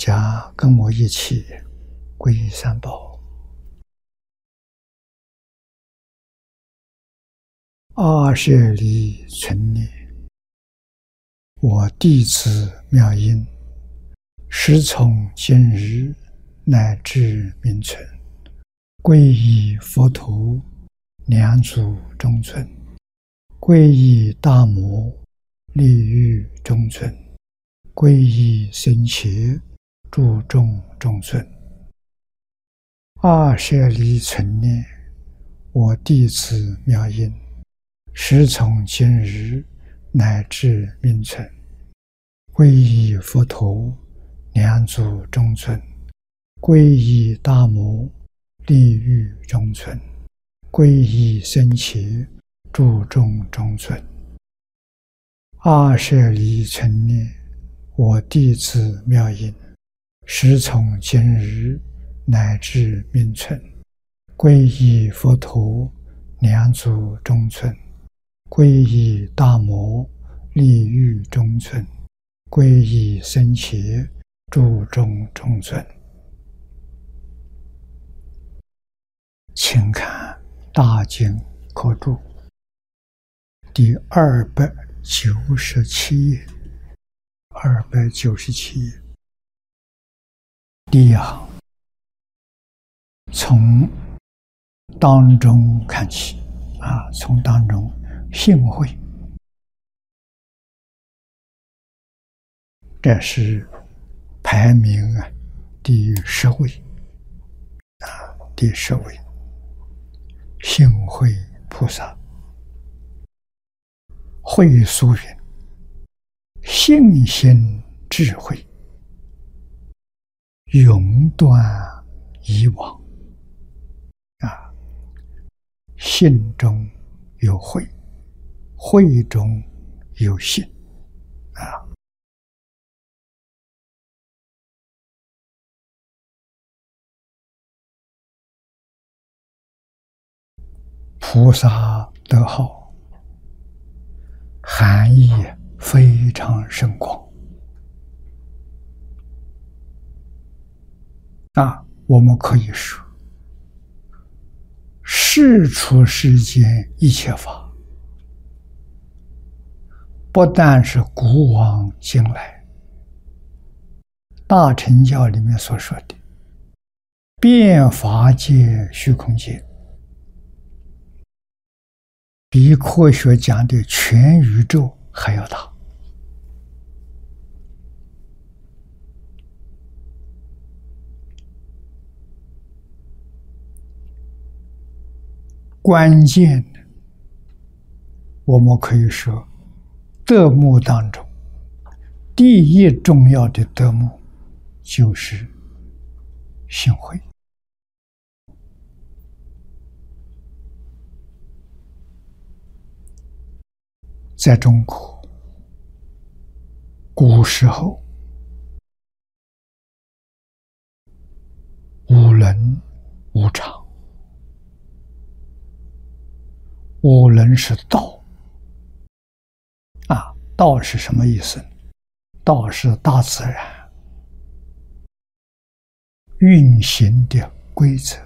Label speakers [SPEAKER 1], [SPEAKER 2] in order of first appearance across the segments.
[SPEAKER 1] 家跟我一起皈依三宝。二舍利存念，我弟子妙音，时从今日乃至明存，皈依佛陀，两祖中尊。皈依大摩，利欲中尊；皈依僧伽，注重中尊。二舍离存念，我弟子妙音，时从今日乃至明存，皈依佛陀，两祖中尊；皈依大摩，利欲中尊；皈依僧伽。注重中尊，二舍离存念，我弟子妙音，时从今日乃至命存，皈依佛陀，两祖中尊，皈依大摩，利欲中尊，皈依僧伽，注重中尊，请看大经可注。第二百九十七页，二百九十七页，第一行，从当中看起啊，从当中幸会，这是排名啊第十位啊，第十位，幸会菩萨。会疏云：信心智慧，永断以往。啊，信中有慧，慧中有信。啊，菩萨得好。含义非常深广那！我们可以说，世出世间一切法，不但是古往今来大乘教里面所说的变法界、虚空界。比科学讲的全宇宙还要大，关键的，我们可以说，德目当中，第一重要的德目就是行慧。在中国，古时候，无伦无常，无伦是道。啊，道是什么意思？道是大自然。运行的规则，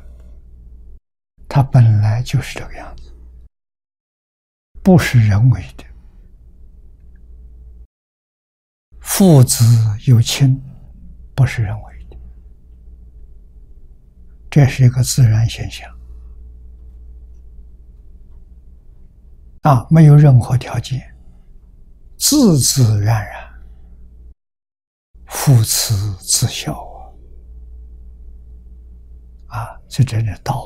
[SPEAKER 1] 它本来就是这个样子，不是人为的。父子有亲，不是人为的，这是一个自然现象。啊，没有任何条件，自自然然，父慈子孝啊，啊，这真的道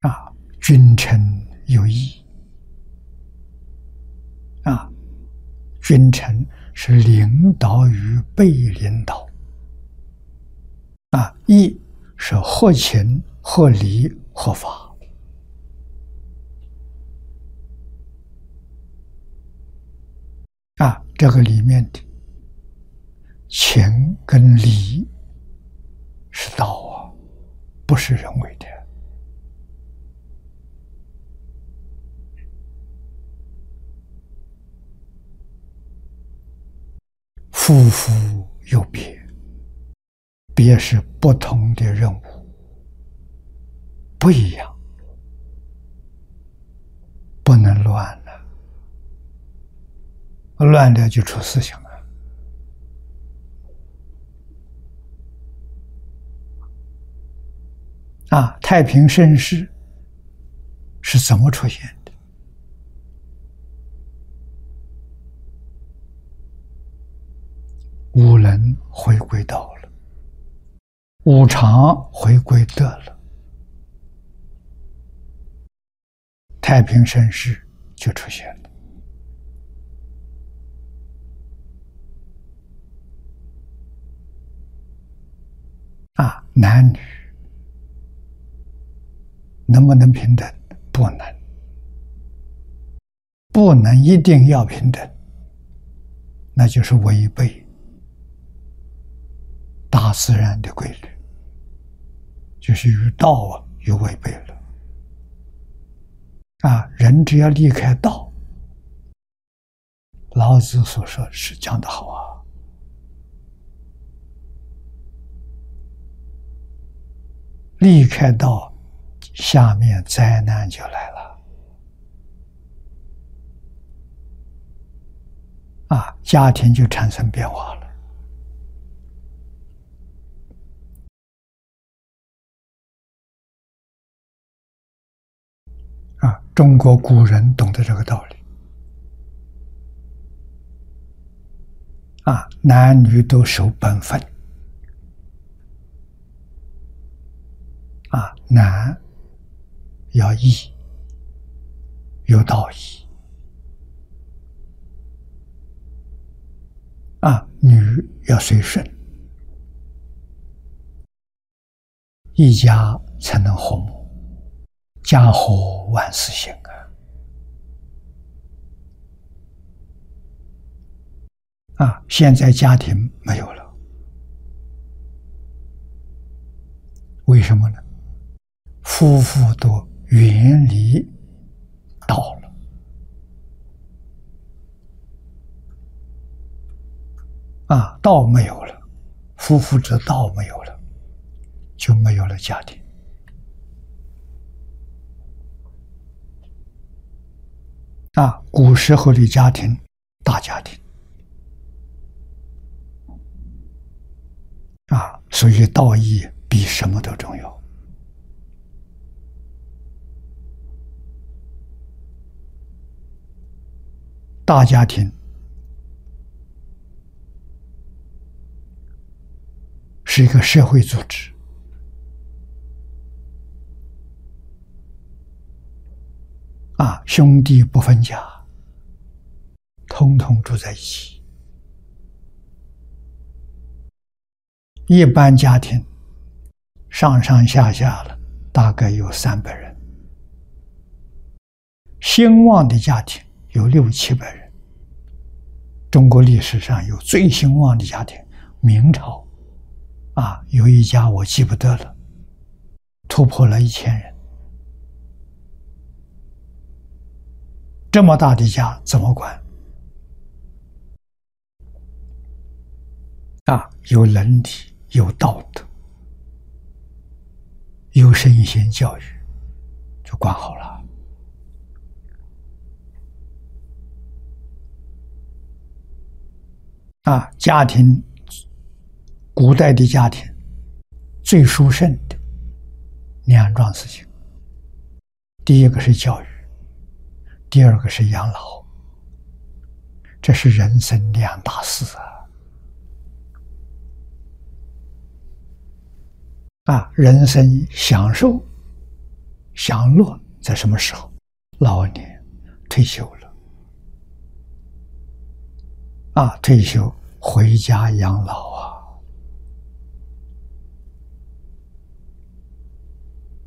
[SPEAKER 1] 啊，啊，君臣有义。啊，君臣是领导与被领导，啊，义是合情、合理、合法啊，这个里面的情跟理是道啊，不是人为的。夫妇有别，别是不同的任务，不一样，不能乱了，乱了就出事情了。啊，太平盛世是怎么出现的？五伦回归道了，五常回归德了，太平盛世就出现了。啊，男女能不能平等？不能，不能一定要平等，那就是违背。大自然的规律，就是与道啊有违背了。啊，人只要离开道，老子所说是讲的好啊，离开道，下面灾难就来了。啊，家庭就产生变化了。中国古人懂得这个道理，啊，男女都守本分，啊，男要义，有道义，啊，女要随顺，一家才能和睦。家和万事兴啊！啊，现在家庭没有了，为什么呢？夫妇都远离道了，啊，道没有了，夫妇之道没有了，就没有了家庭。啊，古时候的家庭，大家庭，啊，所以道义比什么都重要。大家庭是一个社会组织。啊，兄弟不分家，通通住在一起。一般家庭上上下下了，大概有三百人；兴旺的家庭有六七百人。中国历史上有最兴旺的家庭，明朝啊，有一家我记不得了，突破了一千人。这么大的家怎么管？啊，有伦理，有道德，有身心教育，就管好了。啊，家庭，古代的家庭最殊胜的两桩事情，第一个是教育。第二个是养老，这是人生两大事啊！啊，人生享受、享乐在什么时候？老年退休了，啊，退休回家养老啊！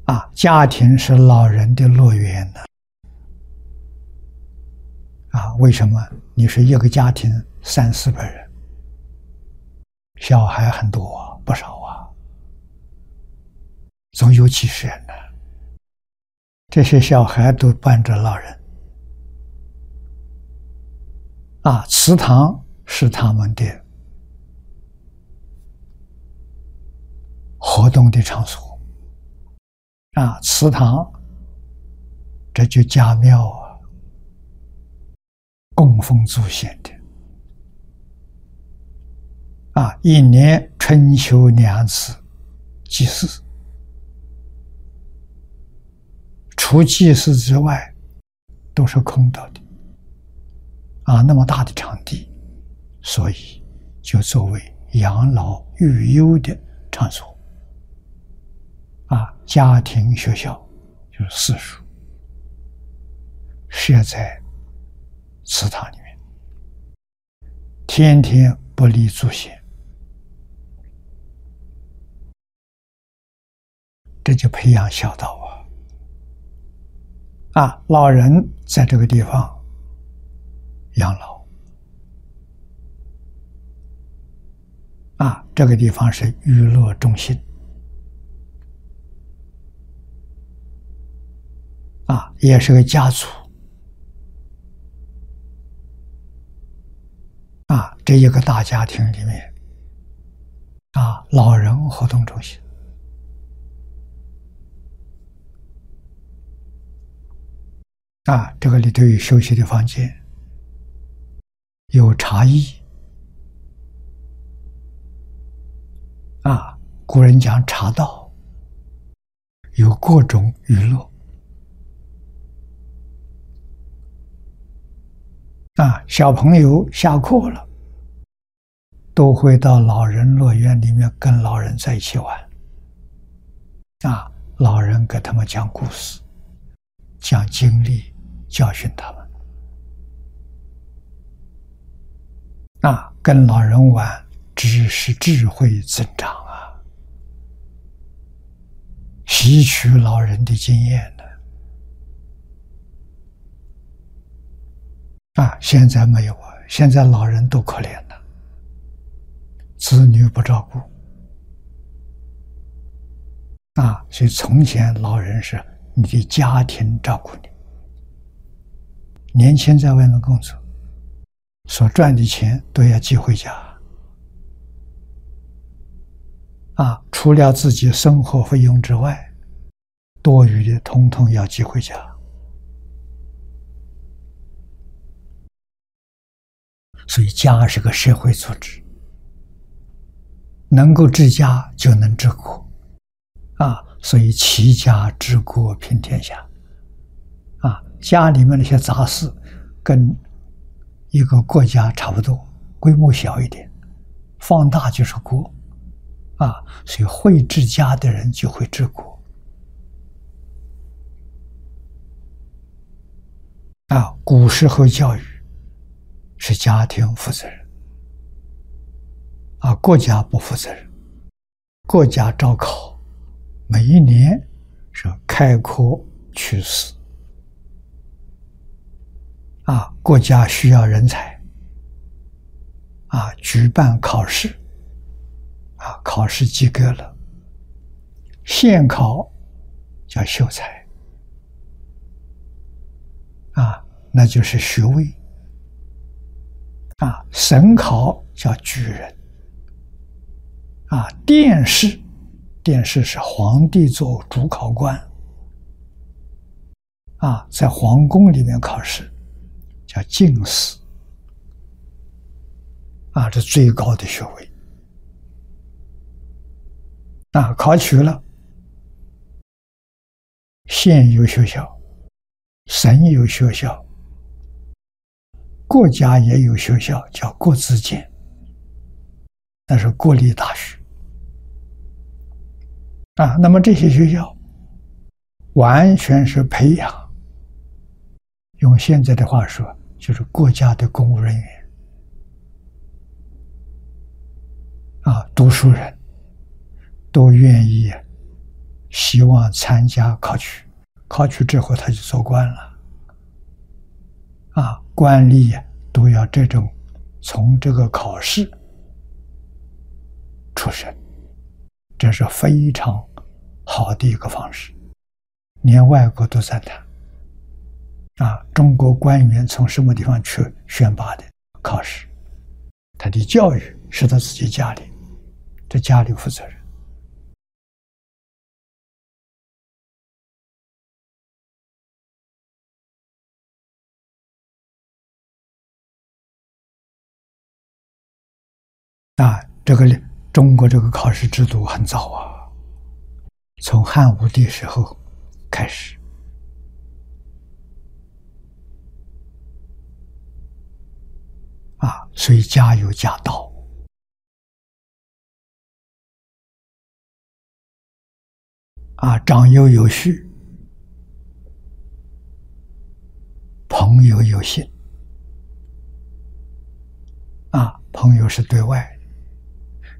[SPEAKER 1] 啊，家庭是老人的乐园呢。啊为什么？你是一个家庭三四百人，小孩很多，不少啊，总有几十人呢。这些小孩都伴着老人，啊，祠堂是他们的活动的场所，啊，祠堂这就家庙啊，供奉祖先的，啊，一年春秋两次祭祀。除祭祀之外，都是空的的啊！那么大的场地，所以就作为养老育幼的场所啊，家庭学校就是私塾，设在祠堂里面，天天不离祖先，这就培养孝道啊。啊，老人在这个地方养老，啊，这个地方是娱乐中心，啊，也是个家族，啊，这一个大家庭里面，啊，老人活动中心。啊，这个里头有休息的房间，有茶艺。啊，古人讲茶道，有各种娱乐。啊，小朋友下课了，都会到老人乐园里面跟老人在一起玩。啊，老人给他们讲故事，讲经历。教训他们，啊，跟老人玩，知识智慧增长啊，吸取老人的经验呢。啊，现在没有啊，现在老人都可怜了，子女不照顾，啊，所以从前老人是你的家庭照顾你。年轻在外面工作，所赚的钱都要寄回家，啊，除了自己生活费用之外，多余的统统要寄回家。所以家是个社会组织，能够治家就能治国，啊，所以齐家治国平天下。啊家里面那些杂事，跟一个国家差不多，规模小一点，放大就是国，啊，所以会治家的人就会治国。啊，古时候教育是家庭负责任，啊，国家不负责任，国家招考，每一年是开科取士。啊，国家需要人才，啊，举办考试，啊，考试及格了，县考叫秀才，啊，那就是学位，啊，省考叫举人，啊，殿试，殿试是皇帝做主考官，啊，在皇宫里面考试。叫进士，啊，这最高的学位，啊，考取了，县有学校，省有学校，国家也有学校，叫国子监，那是国立大学，啊，那么这些学校完全是培养，用现在的话说。就是国家的公务人员啊，读书人都愿意，希望参加考取，考取之后他就做官了。啊，官吏呀都要这种从这个考试出身，这是非常好的一个方式，连外国都赞叹。啊，中国官员从什么地方去选拔的考试？他的教育是他自己家里，对家里负责任。啊，这个中国这个考试制度很早啊，从汉武帝时候开始。啊，所以家有家道，啊，长幼有序，朋友有信，啊，朋友是对外，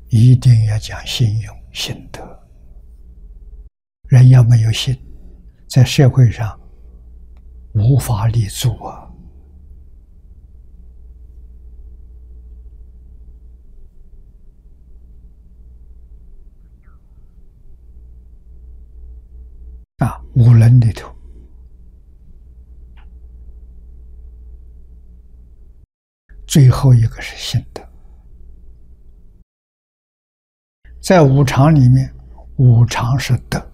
[SPEAKER 1] 一定要讲信用信德。人要没有信，在社会上无法立足啊。啊，五伦里头，最后一个是信德。在五常里面，五常是德。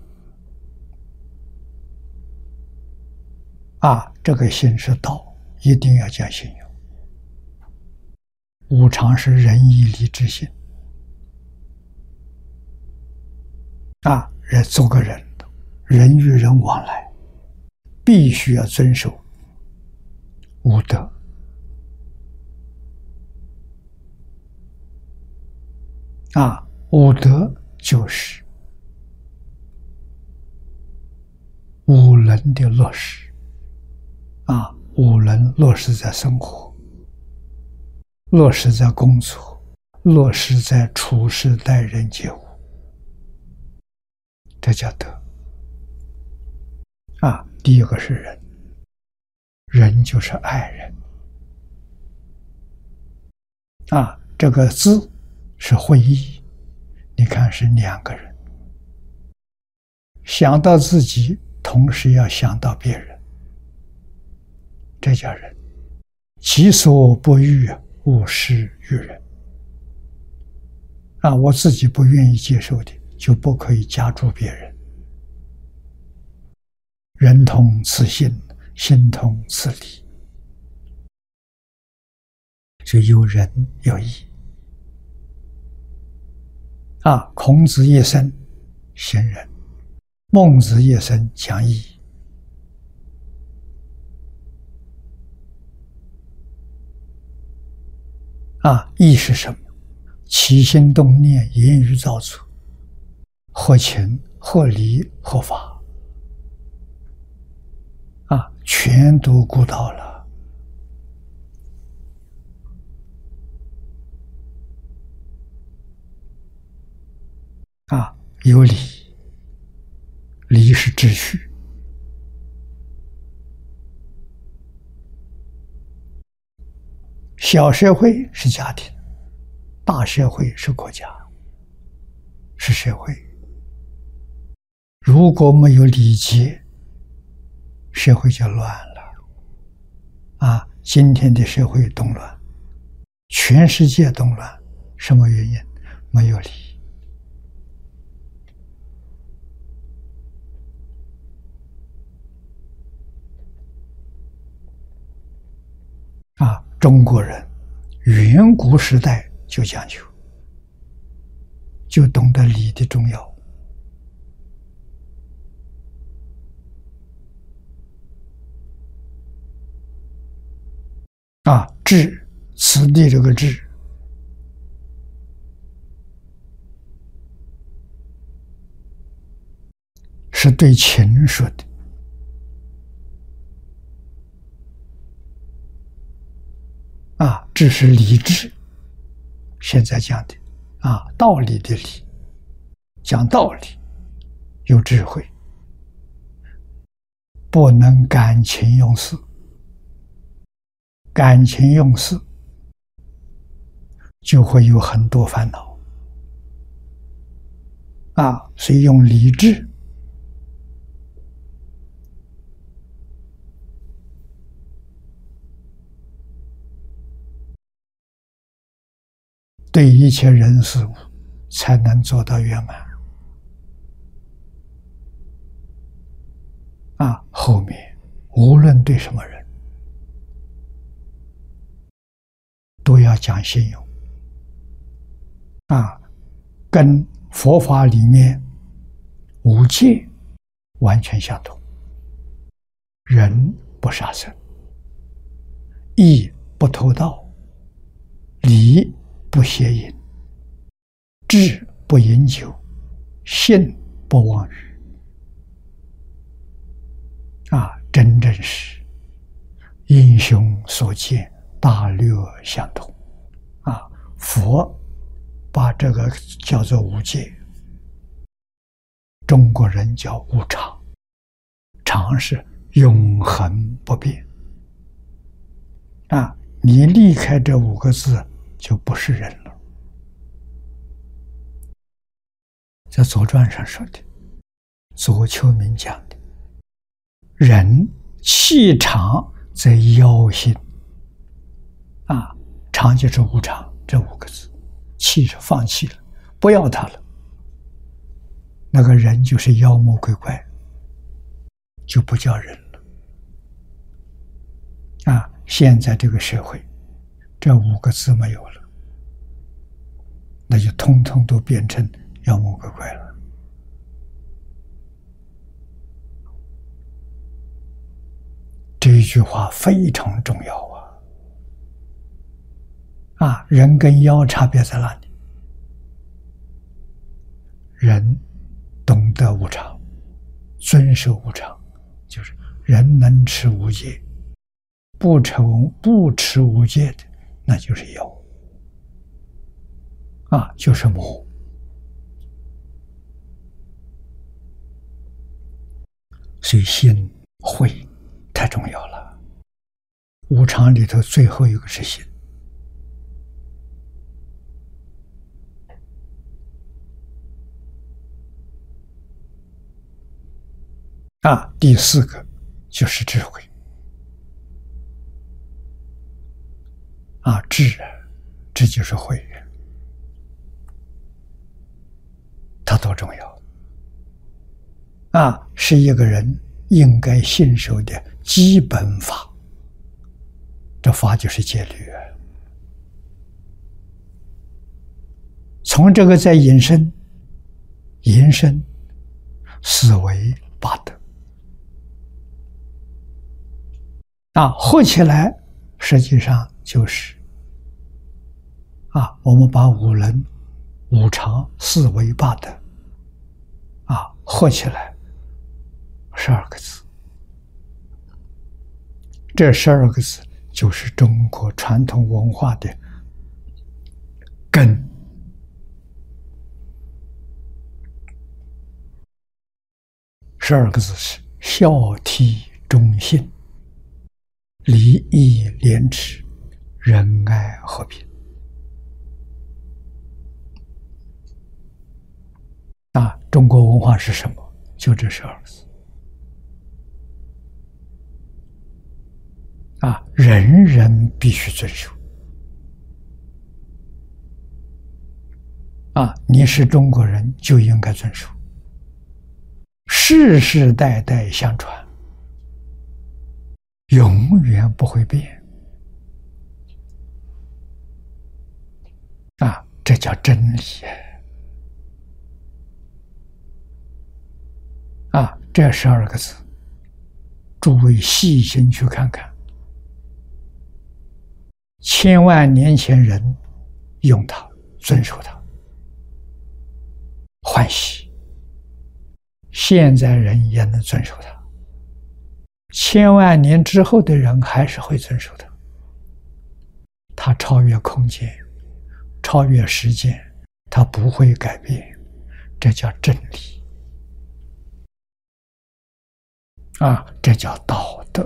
[SPEAKER 1] 啊，这个心是道，一定要讲信用。五常是仁义礼智信。啊，人做个人。人与人往来，必须要遵守五德啊！五德就是五伦的落实啊！五伦落实在生活，落实在工作，落实在处事待人接物，这叫德。啊，第一个是人，人就是爱人。啊，这个字是会意，你看是两个人想到自己，同时要想到别人，这叫人。己所不欲，勿施于人。啊，我自己不愿意接受的，就不可以加诸别人。人同此心，心同此理，就有仁有义。啊，孔子一生贤人，孟子一生讲义。啊，义是什么？起心动念、言语造作，合情、合理、合法。啊，全都顾到了啊！有理，理是秩序。小社会是家庭，大社会是国家，是社会。如果没有礼节，社会就乱了，啊！今天的社会动乱，全世界动乱，什么原因？没有理。啊！中国人远古时代就讲究，就懂得礼的重要。啊，智，此地这个智，是对情说的。啊，这是理智，现在讲的啊，道理的理，讲道理，有智慧，不能感情用事。感情用事，就会有很多烦恼啊。所以用理智对一切人事物，才能做到圆满。啊，后面无论对什么人，都要讲信用。啊，跟佛法里面五戒完全相同。人不杀生，义不偷盗，礼不邪淫，智不饮酒，信不妄语。啊，真正是英雄所见，大略相同。啊，佛把这个叫做无戒，中国人叫无常，常是永恒不变。啊，你离开这五个字，就不是人了。在《左传》上说的，左丘明讲的。人气长则妖心，啊，长就是无常这五个字，气是放弃了，不要它了，那个人就是妖魔鬼怪，就不叫人了。啊，现在这个社会，这五个字没有了，那就通通都变成妖魔鬼怪了。这一句话非常重要啊！啊，人跟妖差别在哪里？人懂得无常，遵守无常，就是人能持无戒，不成不持无戒的，那就是有啊，就是魔。所以心会。太重要了，无常里头最后一个是心啊，第四个就是智慧啊，智，这就是慧，它多重要啊，是一个人应该信守的。基本法，这法就是戒律。从这个再引申，延伸思维八德啊，合起来实际上就是啊，我们把五伦、五常、四维八德啊合起来十二个字。这十二个字就是中国传统文化的根。十二个字是孝悌忠信、礼义廉耻、仁爱和平。啊，中国文化是什么？就这十二个字。啊，人人必须遵守。啊，你是中国人就应该遵守，世世代代相传，永远不会变。啊，这叫真理。啊，这十二个字，诸位细心去看看。千万年前人用它，遵守它，欢喜；现在人也能遵守它。千万年之后的人还是会遵守它。它超越空间，超越时间，它不会改变，这叫真理啊！这叫道德。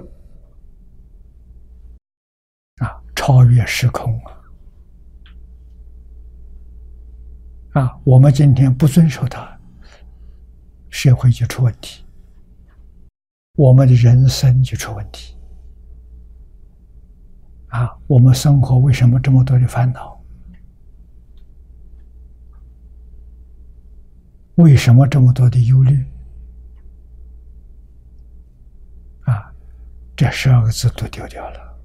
[SPEAKER 1] 啊超越时空啊！啊，我们今天不遵守它，社会就出问题，我们的人生就出问题。啊，我们生活为什么这么多的烦恼？为什么这么多的忧虑？啊，这十二个字都丢掉了。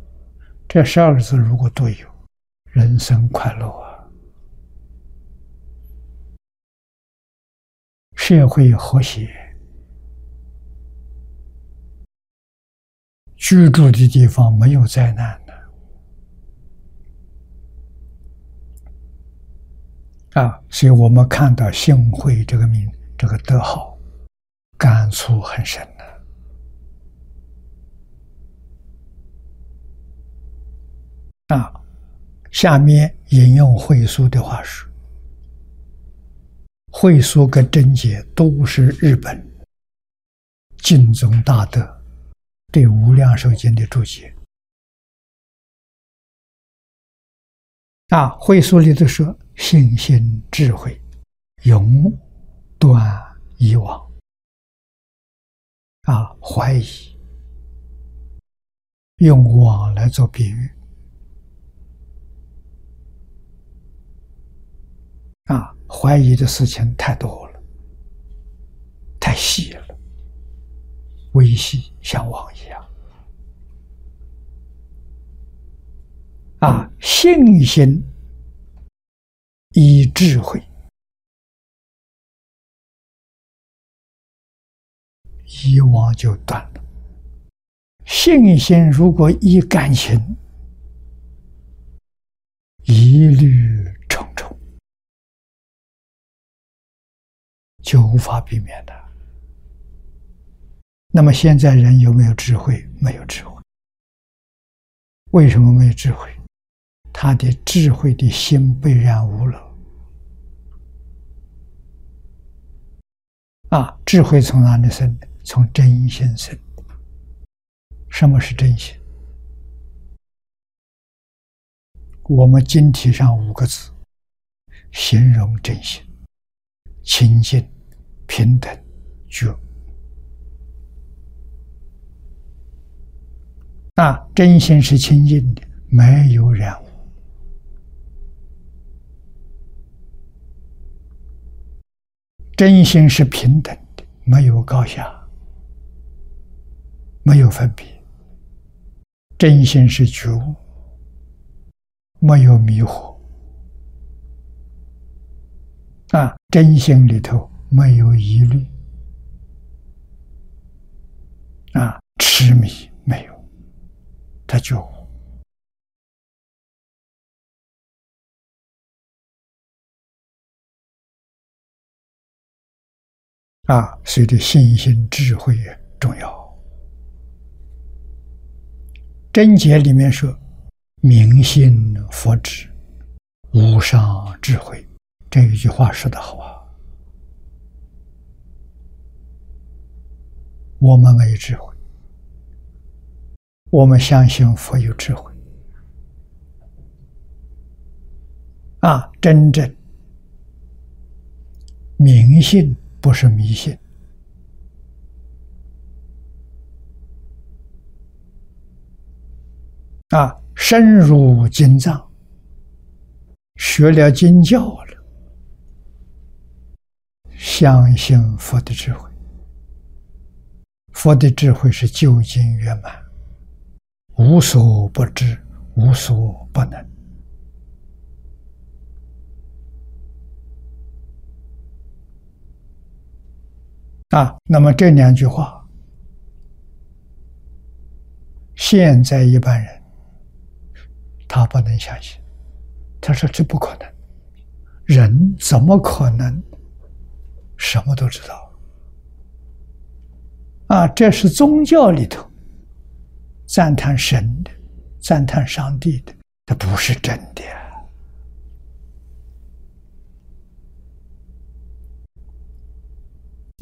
[SPEAKER 1] 这十二个字如果都有，人生快乐啊，社会和谐，居住的地方没有灾难。啊，所以我们看到“幸会”这个名，这个德号，感触很深的。啊，下面引用慧书的话说：“慧书跟真解都是日本净宗大德对《无量寿经》的注解。”啊，慧书里头说。信心智慧，永断以往。啊，怀疑，用网来做比喻。啊，怀疑的事情太多了，太细了，微细像网一样。啊，信心。以智慧，以往就断了。信心如果依感情，疑虑重重，就无法避免的。那么现在人有没有智慧？没有智慧。为什么没有智慧？他的智慧的心被染污了。啊，智慧从哪里生的？从真心生。什么是真心？我们经题上五个字，形容真心：清净、平等、觉。啊，真心是清净的，没有染污。真心是平等的，没有高下，没有分别。真心是觉悟，没有迷惑。啊，真心里头没有疑虑，啊，痴迷没有，他觉悟。啊，所以的信心、智慧重要。真解里面说：“明心佛智，无上智慧。”这一句话说的好啊。我们没智慧，我们相信佛有智慧。啊，真正明信。不是迷信啊！深入经藏，学了经教了，相信佛的智慧。佛的智慧是究竟圆满，无所不知，无所不能。啊，那么这两句话，现在一般人他不能相信，他说这不可能，人怎么可能什么都知道？啊，这是宗教里头赞叹神的、赞叹上帝的，这不是真的。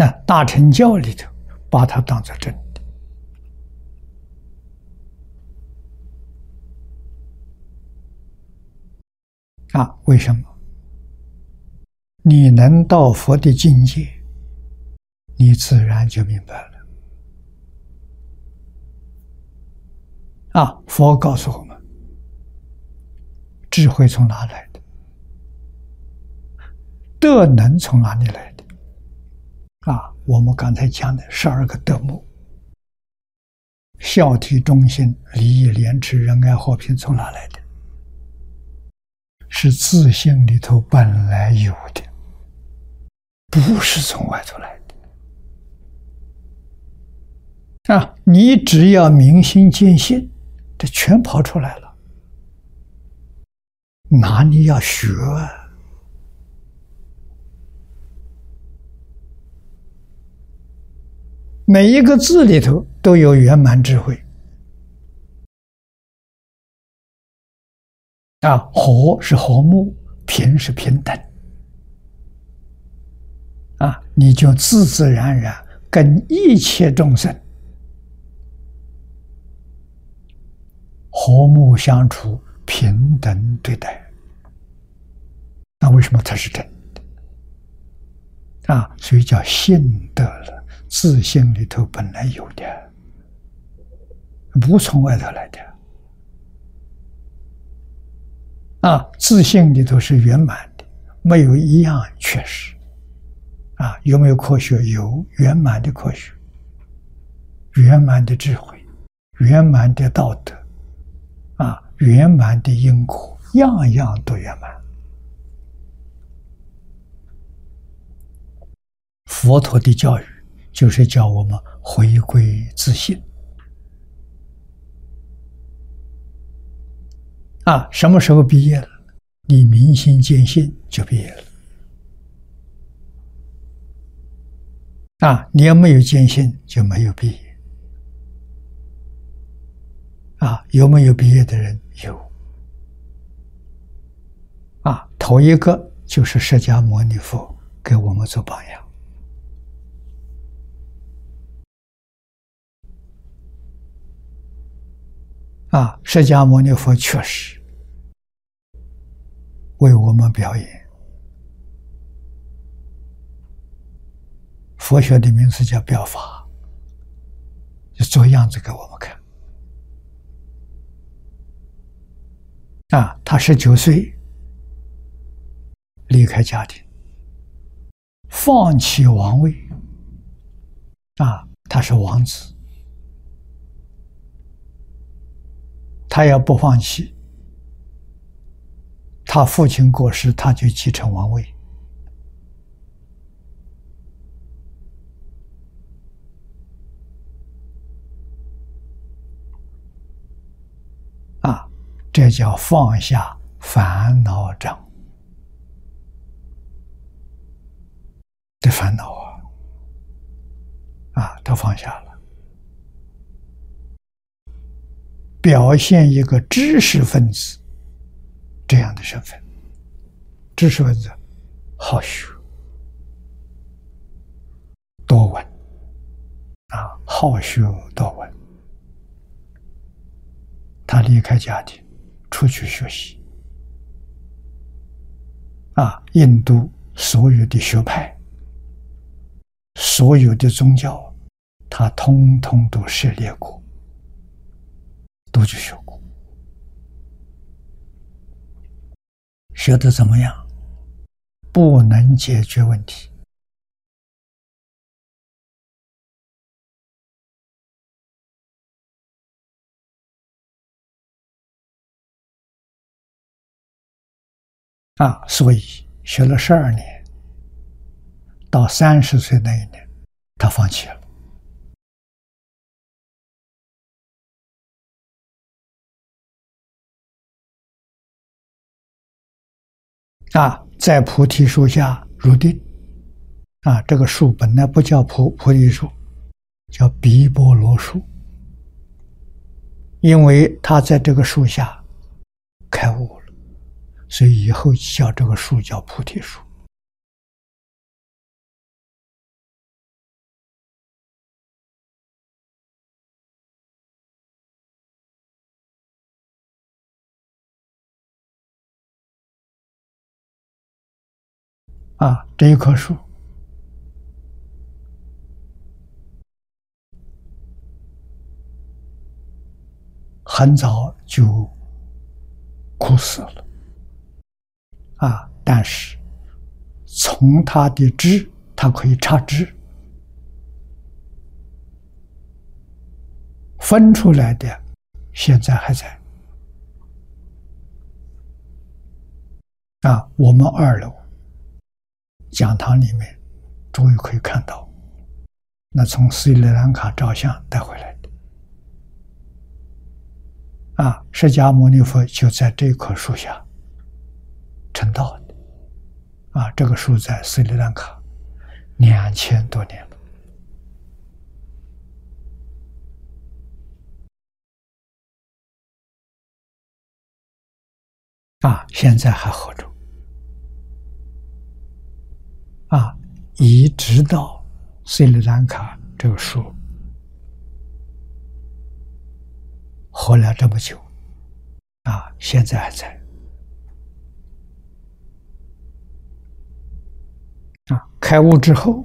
[SPEAKER 1] 那大乘教里头，把它当做真的啊？为什么？你能到佛的境界，你自然就明白了。啊，佛告诉我们，智慧从哪来的？德能从哪里来？我们刚才讲的十二个德目：孝悌忠信、礼义廉耻、仁爱和平，从哪来的？是自信里头本来有的，不是从外头来的。啊，你只要明心见性，这全跑出来了。哪里要学？啊？每一个字里头都有圆满智慧。啊，和是和睦，平是平等。啊，你就自自然然跟一切众生和睦相处，平等对待。那为什么它是真的？啊，所以叫信得了。自信里头本来有的，不从外头来的。啊，自信里头是圆满的，没有一样缺失。啊，有没有科学？有圆满的科学，圆满的智慧，圆满的道德，啊，圆满的因果，样样都圆满。佛陀的教育。就是叫我们回归自信啊！什么时候毕业了？你明心见性就毕业了啊！你要没有见性，就没有毕业啊！有没有毕业的人？有啊！头一个就是释迦牟尼佛给我们做榜样。啊，释迦牟尼佛确实为我们表演。佛学的名字叫表法，就做样子给我们看。啊，他十九岁离开家庭，放弃王位。啊，他是王子。他要不放弃，他父亲过世，他就继承王位。啊，这叫放下烦恼障的烦恼啊！啊，他放下了。表现一个知识分子这样的身份，知识分子好学多闻啊，好学多闻。他离开家庭，出去学习啊，印度所有的学派、所有的宗教，他通通都涉猎过。都去学过，学的怎么样？不能解决问题啊！所以学了十二年，到三十岁那一年，他放弃了。啊，在菩提树下入定。啊，这个树本来不叫菩菩提树，叫毗波罗树，因为他在这个树下开悟了，所以以后叫这个树叫菩提树。啊，这一棵树很早就枯死了，啊，但是从它的枝，它可以插枝，分出来的现在还在。啊，我们二楼。讲堂里面，诸位可以看到，那从斯里兰卡照相带回来的，啊，释迦牟尼佛就在这棵树下成道的，啊，这个树在斯里兰卡两千多年了，啊，现在还活着。啊，一直到斯里兰卡这个树活了这么久，啊，现在还在。啊，开悟之后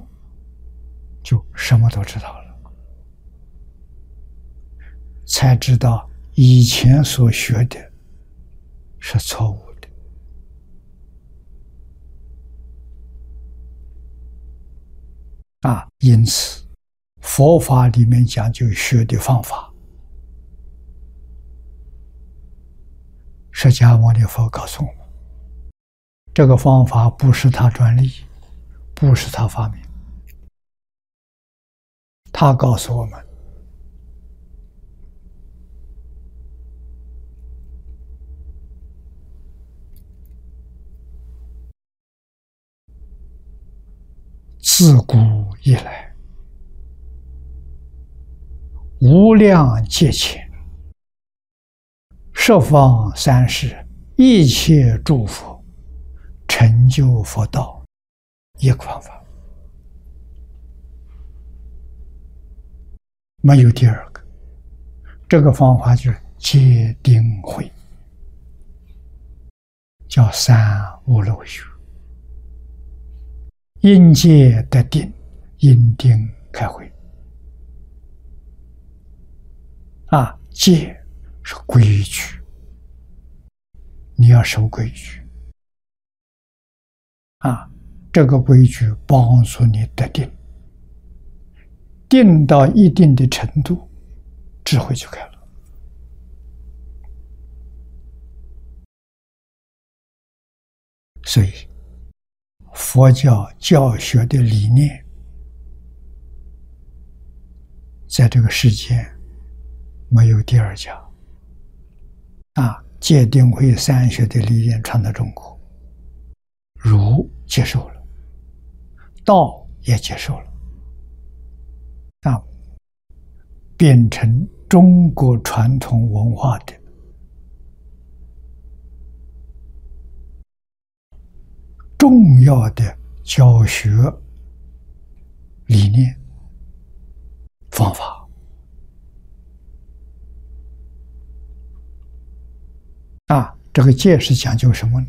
[SPEAKER 1] 就什么都知道了，才知道以前所学的是错误。啊，因此，佛法里面讲究学的方法。释迦牟尼佛告诉我们，这个方法不是他专利，不是他发明，他告诉我们，自古。以来，无量劫前，十方三世一切诸佛成就佛道一个方法，没有第二个。这个方法就是戒定慧，叫三无漏学，因戒得定。因定开会啊，戒是规矩，你要守规矩啊。这个规矩帮助你得定，定到一定的程度，智慧就开了。所以，佛教教学的理念。在这个世间，没有第二家。啊，戒定慧三学的理念传到中国，儒接受了，道也接受了，啊，变成中国传统文化的重要的教学理念。方法啊，这个戒是讲究什么呢？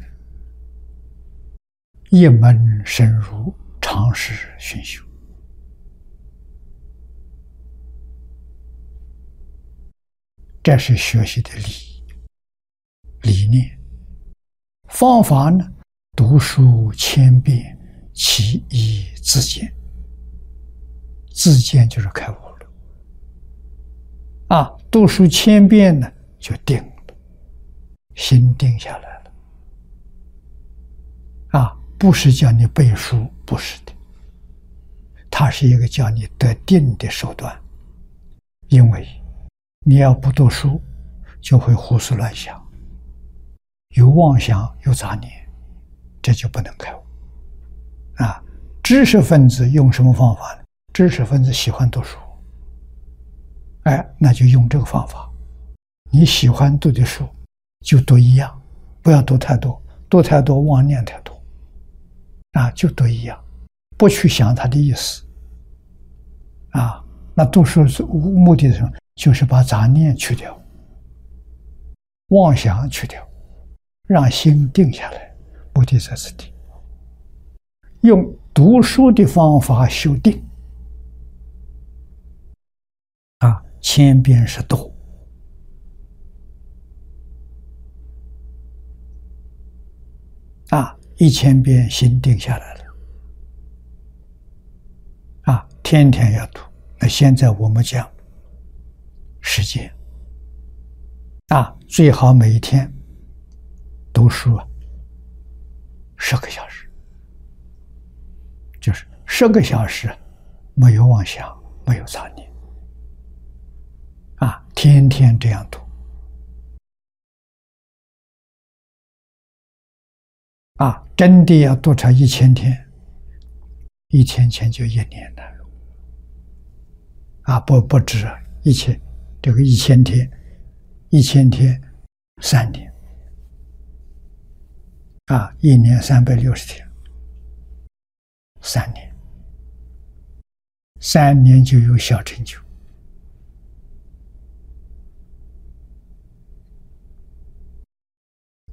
[SPEAKER 1] 一门深入，长时熏修，这是学习的理理念。方法呢，读书千遍，其义自见。自见就是开悟了。啊，读书千遍呢，就定了，心定下来了。啊，不是叫你背书，不是的，它是一个叫你得定的手段。因为你要不读书，就会胡思乱想，有妄想，有杂念，这就不能开悟。啊，知识分子用什么方法呢？知识分子喜欢读书。哎，那就用这个方法。你喜欢读的书，就读一样，不要读太多，读太多妄念太多。啊，就读一样，不去想它的意思。啊，那读书是目的是什么？就是把杂念去掉，妄想去掉，让心定下来。目的在此地。用读书的方法修定，啊，千遍是多，啊，一千遍心定下来了，啊，天天要读。那现在我们讲时间，啊，最好每一天读书啊。十个小时。就是十个小时，没有妄想，没有杂念，啊，天天这样读，啊，真的要读成一千天，一千天就一年了，啊，不不止一千，这个一千天，一千天三年，啊，一年三百六十天。三年，三年就有小成就，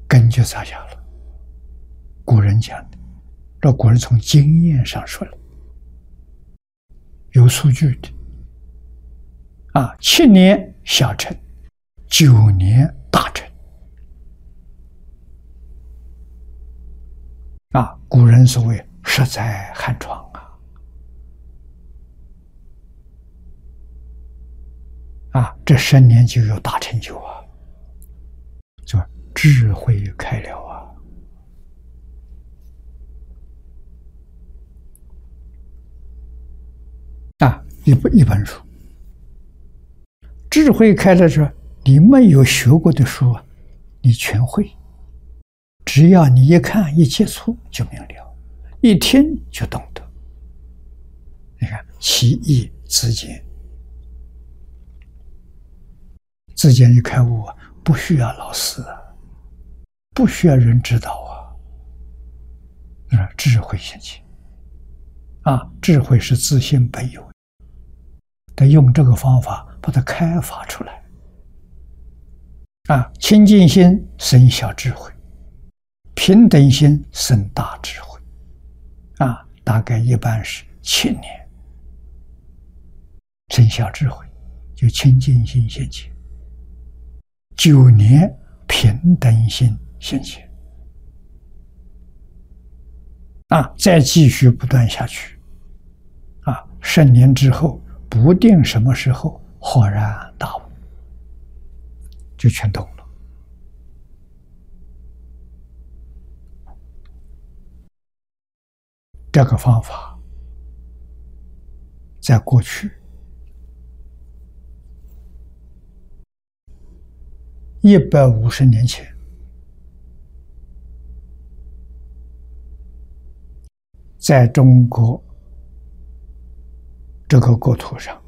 [SPEAKER 1] 根就扎下了。古人讲的，这古人从经验上说了，有数据的。啊，七年小成，九年大成。啊，古人所谓。实在寒窗啊！啊，这十年就有大成就啊，就智慧开了啊！啊，一本一本书，智慧开了是，你没有学过的书啊，你全会，只要你一看一接触就明了。一听就懂得，你看，其义自见，自见一开悟啊，不需要老师啊，不需要人指导啊，啊，智慧现前，啊，智慧是自信本有，得用这个方法把它开发出来，啊，清净心生小智慧，平等心生大智慧。啊，大概一般是七年生小智慧，就清净心现前；九年平等心现前。啊，再继续不断下去，啊，十年之后，不定什么时候豁然大悟，就全懂。这个方法，在过去一百五十年前，在中国这个国土上，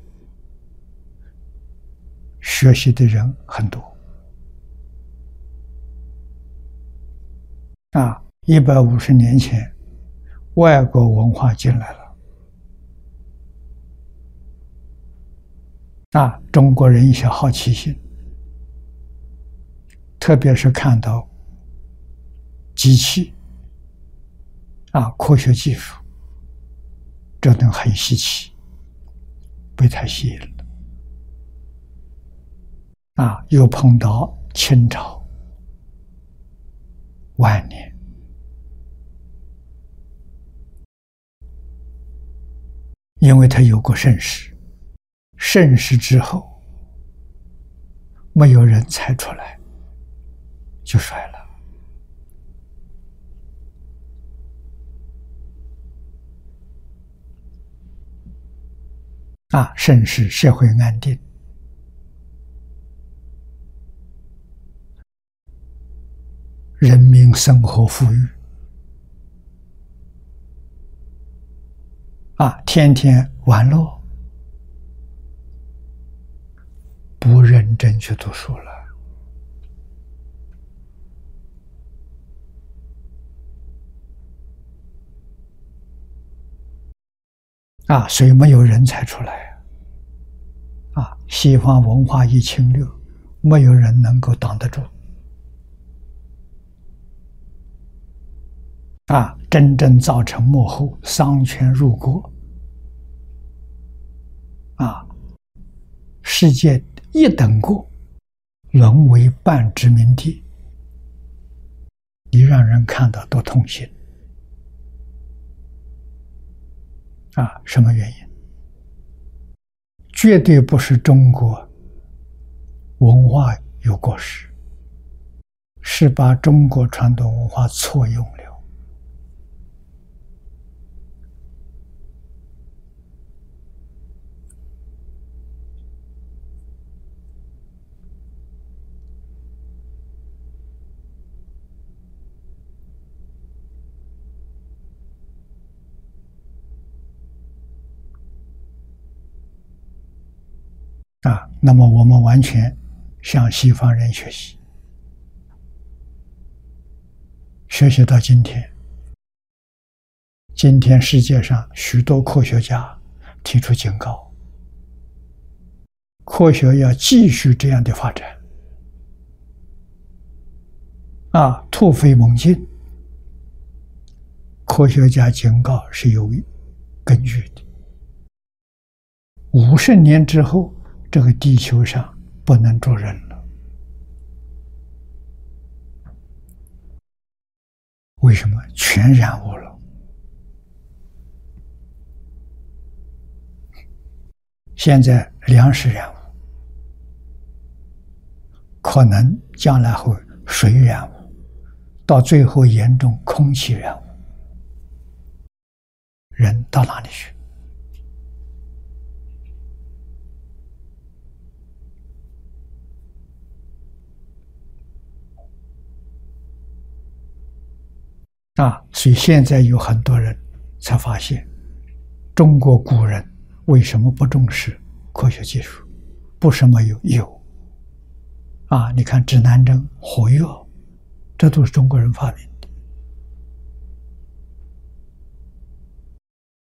[SPEAKER 1] 学习的人很多。啊，一百五十年前。外国文化进来了，啊，中国人一些好奇心，特别是看到机器，啊，科学技术，这等很稀奇，被他吸引了，啊，又碰到清朝晚年。因为他有过盛世，盛世之后没有人猜出来，就衰了。啊，盛世社会安定，人民生活富裕。啊，天天玩乐，不认真去读书了。啊，所以没有人才出来。啊，西方文化一侵略，没有人能够挡得住。啊，真正造成幕后丧权辱国，啊，世界一等国沦为半殖民地，你让人看到都痛心。啊，什么原因？绝对不是中国文化有过失，是把中国传统文化错用了。啊，那么我们完全向西方人学习，学习到今天，今天世界上许多科学家提出警告：科学要继续这样的发展，啊，突飞猛进。科学家警告是有根据的，五十年之后。这个地球上不能住人了，为什么全染污了？现在粮食染污，可能将来会水染污，到最后严重空气染污，人到哪里去？啊，所以现在有很多人才发现，中国古人为什么不重视科学技术？不是没有，有。啊，你看指南针、火药，这都是中国人发明的。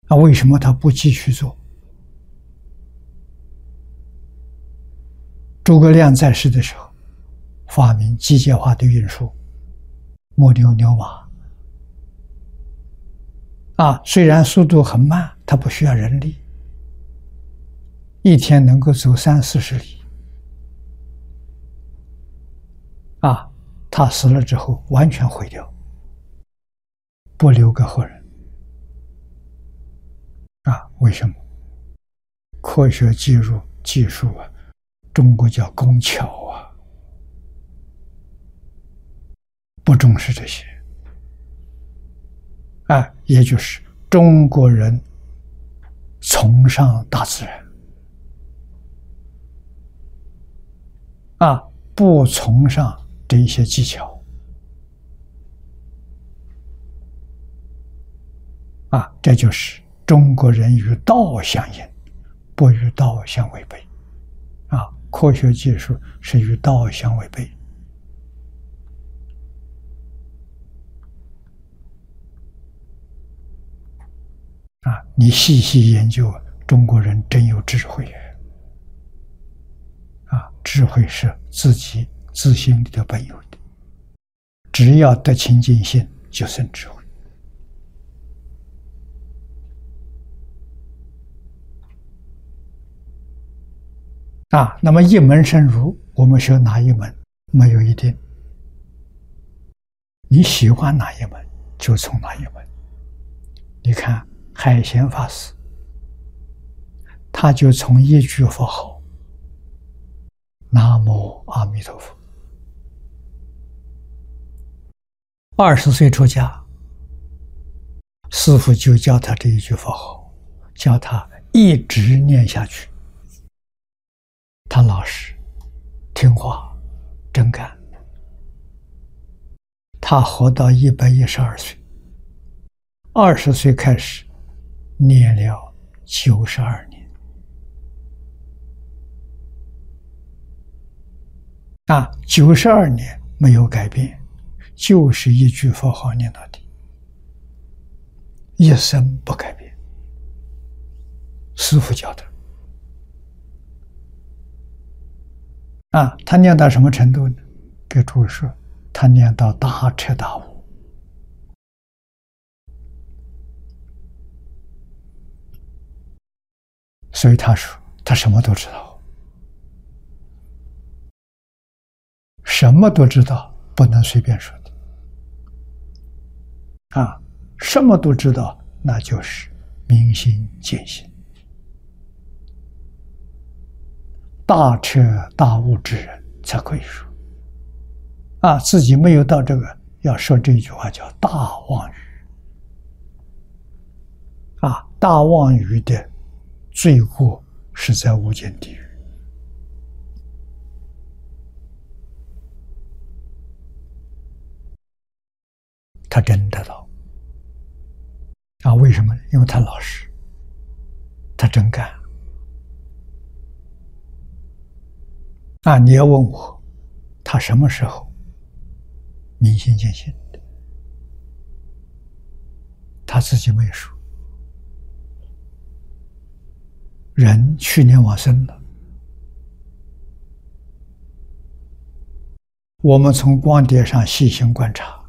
[SPEAKER 1] 那为什么他不继续做？诸葛亮在世的时候，发明机械化的运输，木牛、牛马。啊，虽然速度很慢，它不需要人力，一天能够走三四十里。啊，他死了之后完全毁掉，不留给后人。啊，为什么？科学技术技术啊，中国叫工巧啊，不重视这些。啊，也就是中国人崇尚大自然，啊，不崇尚这一些技巧，啊，这就是中国人与道相应，不与道相违背，啊，科学技术是与道相违背。啊，你细细研究，中国人真有智慧啊！智慧是自己自心里头本有的，只要得清净心，就生智慧。啊，那么一门深入，我们学哪一门没有一定，你喜欢哪一门就从哪一门。你看。海贤法师，他就从一句佛号“南无阿弥陀佛”，二十岁出家，师傅就教他这一句佛号，叫他一直念下去。他老实、听话、真干，他活到一百一十二岁，二十岁开始。念了九十二年，啊，九十二年没有改变，就是一句佛号念到底，一生不改变。师傅教的，啊，他念到什么程度呢？给诸位说，他念到大彻大悟。所以他说他什么都知道，什么都知道，不能随便说的。啊，什么都知道，那就是明心见性。大彻大悟之人才可以说。啊，自己没有到这个，要说这句话叫大妄语。啊，大妄语的罪过是在无间地狱。他真得到。啊，为什么？因为他老实，他真干。啊，你要问我，他什么时候？明心见性的，他自己没说。人去年往生了，我们从光碟上细心观察，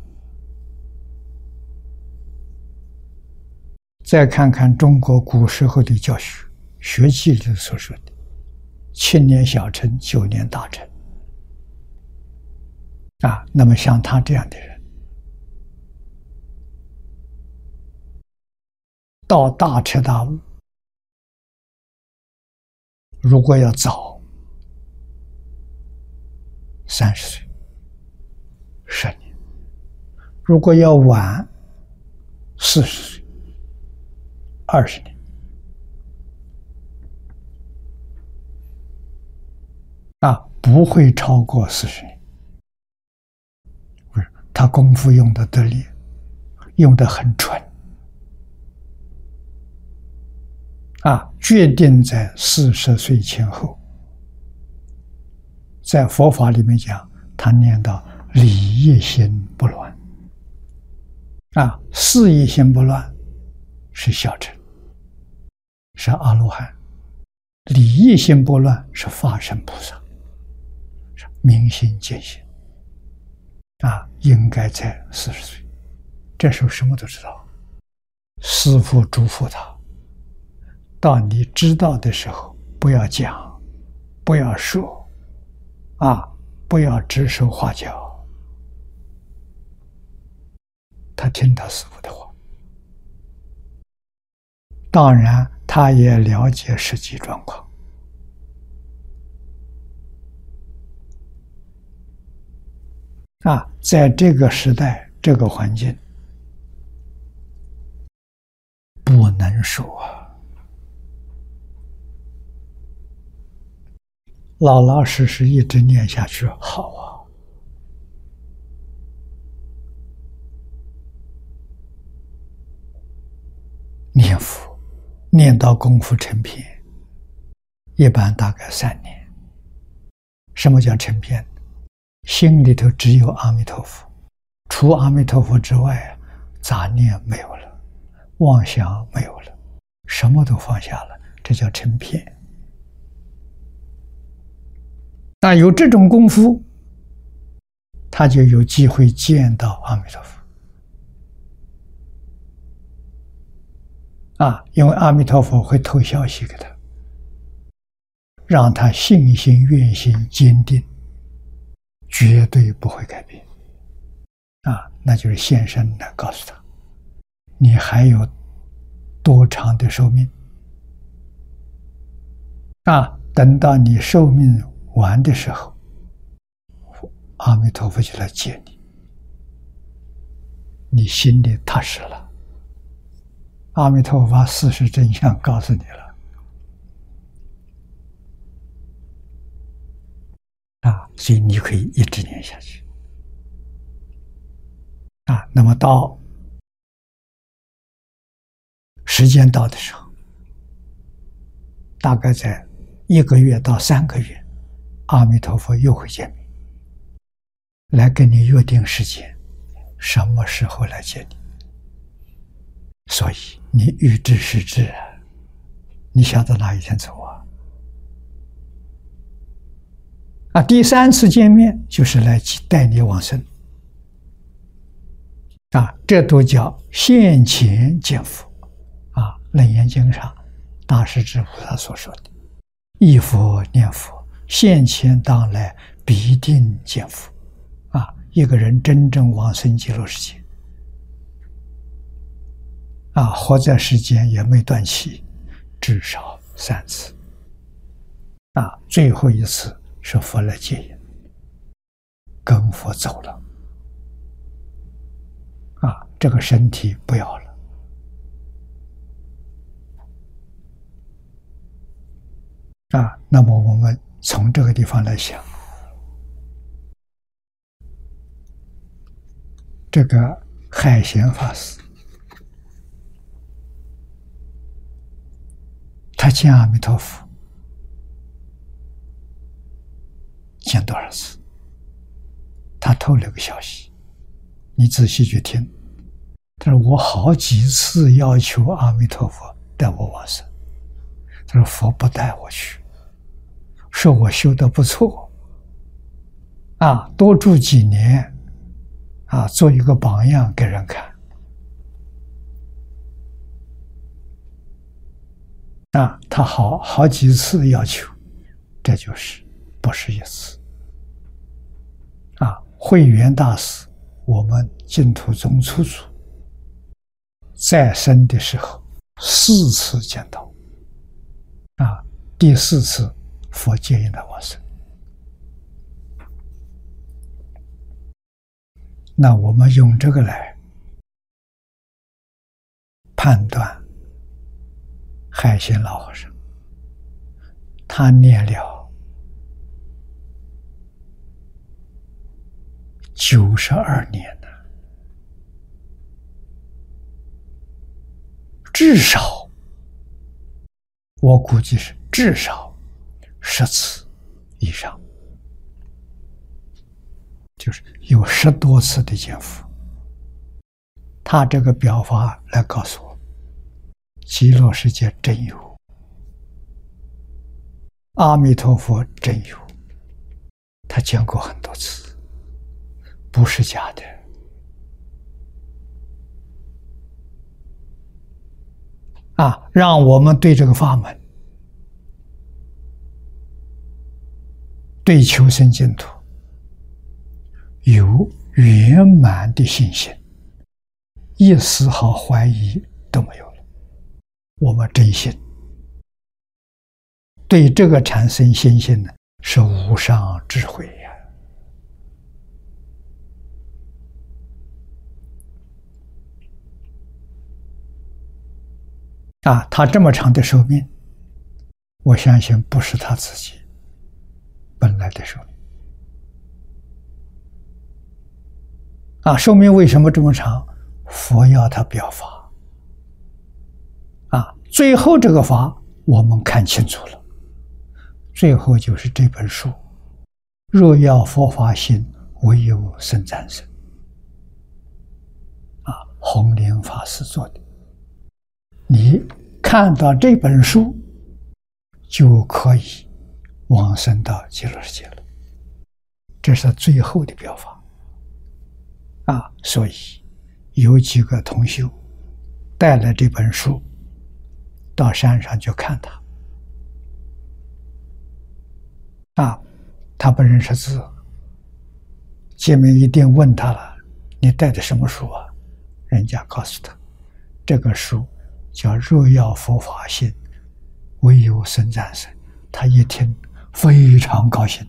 [SPEAKER 1] 再看看中国古时候的教学学记里所说的“七年小成，九年大成”。啊，那么像他这样的人，到大彻大悟，如果要早，三十岁，十年；如果要晚，四十岁，二十年。啊，不会超过四十年。不是他功夫用的得力，用的很纯，啊，决定在四十岁前后，在佛法里面讲，他念到理业心不乱，啊，事业心不乱是小乘，是阿罗汉；理业心不乱是法身菩萨，是明心见性。啊，应该在四十岁，这时候什么都知道。师父嘱咐他：到你知道的时候，不要讲，不要说，啊，不要指手画脚。他听他师父的话，当然他也了解实际状况。啊，在这个时代、这个环境，不能说啊，老老实实一直念下去好啊，念佛，念到功夫成片，一般大概三年。什么叫成片？心里头只有阿弥陀佛，除阿弥陀佛之外，杂念没有了，妄想没有了，什么都放下了，这叫成片。那有这种功夫，他就有机会见到阿弥陀佛。啊，因为阿弥陀佛会透消息给他，让他信心、愿心坚定。绝对不会改变，啊，那就是现身来告诉他，你还有多长的寿命？啊，等到你寿命玩的时候，阿弥陀佛就来接你，你心里踏实了，阿弥陀佛把事实真相告诉你了。啊，所以你可以一直念下去。啊，那么到时间到的时候，大概在一个月到三个月，阿弥陀佛又会见面，来跟你约定时间，什么时候来见你。所以你预知时至，你晓得哪一天走啊？啊，第三次见面就是来带你往生，啊，这都叫现前见佛，啊，《楞严经》上大师之菩萨所说的“一佛念佛，现前当来必定见佛”，啊，一个人真正往生极乐世界，啊，活在世间也没断气，至少三次，啊，最后一次是佛来接引，跟佛走了，啊，这个身体不要了。啊，那么我们从这个地方来想，这个海贤法师，他见阿弥陀佛见多少次？他透了个消息，你仔细去听。他说：“我好几次要求阿弥陀佛带我往生，他说佛不带我去。”说我修的不错，啊，多住几年，啊，做一个榜样给人看，啊，他好好几次要求，这就是不是一次，啊，慧远大师，我们净土宗初祖再生的时候四次见到，啊，第四次。佛接引的往生，那我们用这个来判断海鲜老和尚，他念了九十二年呢，至少我估计是至少。十次以上，就是有十多次的见佛。他这个表法来告诉我，极乐世界真有，阿弥陀佛真有，他见过很多次，不是假的。啊，让我们对这个法门。对求生净土有圆满的信心，一丝毫怀疑都没有了。我们真心对这个产生信心呢，是无上智慧呀！啊，他这么长的寿命，我相信不是他自己。本来的寿命啊，寿命为什么这么长？佛要他表法啊，最后这个法我们看清楚了，最后就是这本书。若要佛法行，唯有生战生。啊，弘莲法师做的，你看到这本书就可以。往生到极乐世界了，这是最后的表法啊！所以有几个同修带了这本书到山上去看他啊，他不认识字，见面一定问他了：“你带的什么书啊？”人家告诉他：“这个书叫《若要佛法心，唯有生战胜。”他一听。非常高兴，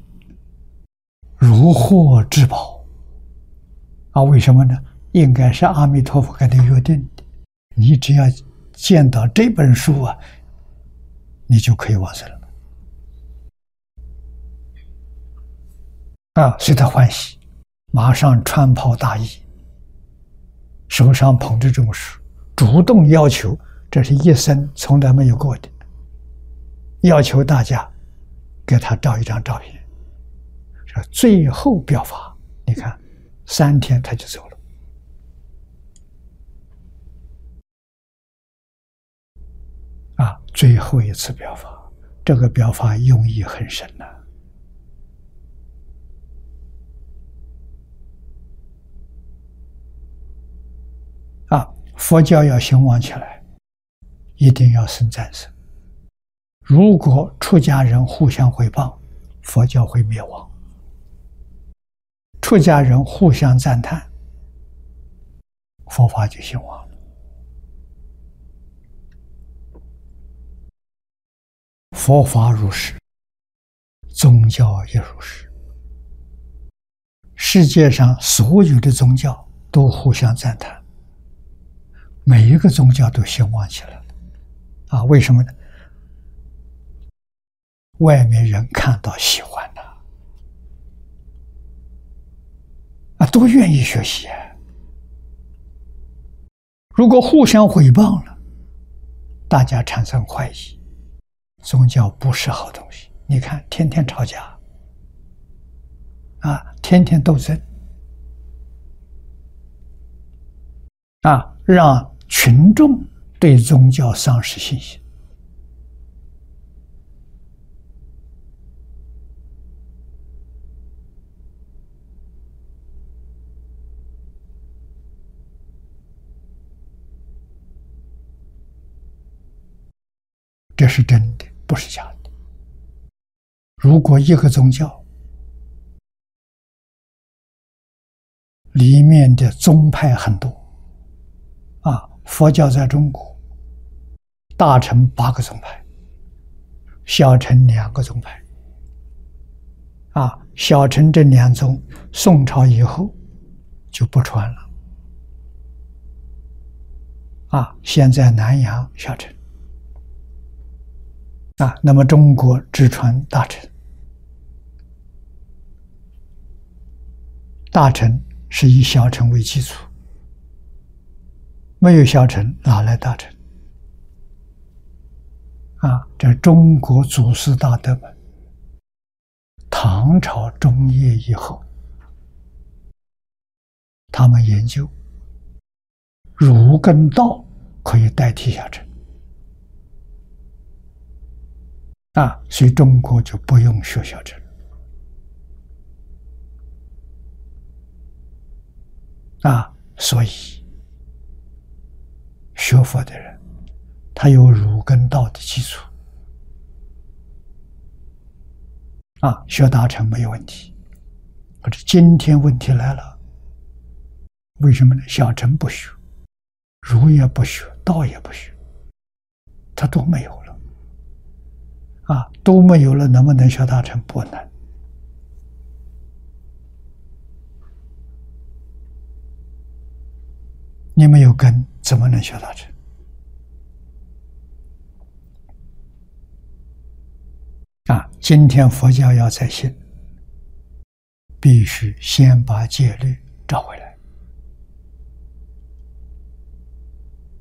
[SPEAKER 1] 如获至宝啊！为什么呢？应该是阿弥陀佛跟他约定的，你只要见到这本书啊，你就可以往生了啊！随他欢喜，马上穿袍大衣，手上捧着这种书，主动要求，这是一生从来没有过的，要求大家。给他照一张照片，说最后表法，你看，三天他就走了，啊，最后一次表法，这个表法用意很深呐，啊，佛教要兴旺起来，一定要生战胜，如果出家人互相回报，佛教会灭亡；出家人互相赞叹，佛法就兴旺了。佛法如是，宗教也如是。世界上所有的宗教都互相赞叹，每一个宗教都兴旺起来了。啊，为什么呢？外面人看到喜欢的，啊，都愿意学习。如果互相诽谤了，大家产生怀疑，宗教不是好东西。你看，天天吵架，啊，天天斗争，啊，让群众对宗教丧失信心。这是真的，不是假的。如果一个宗教里面的宗派很多，啊，佛教在中国大乘八个宗派，小乘两个宗派，啊，小乘这两宗宋朝以后就不传了，啊，现在南阳小乘。啊，那么中国只传大臣，大臣是以小臣为基础，没有小臣哪来大臣？啊，这中国祖师大德们，唐朝中叶以后，他们研究儒跟道可以代替小臣。啊，所以中国就不用学小乘啊，所以学佛的人，他有儒跟道的基础啊，学大成没有问题。可是今天问题来了，为什么呢？小乘不学，儒也不学，道也不学，他都没有了。啊，都没有了，能不能学大乘？不能。你没有根，怎么能学大乘？啊，今天佛教要再兴，必须先把戒律找回来。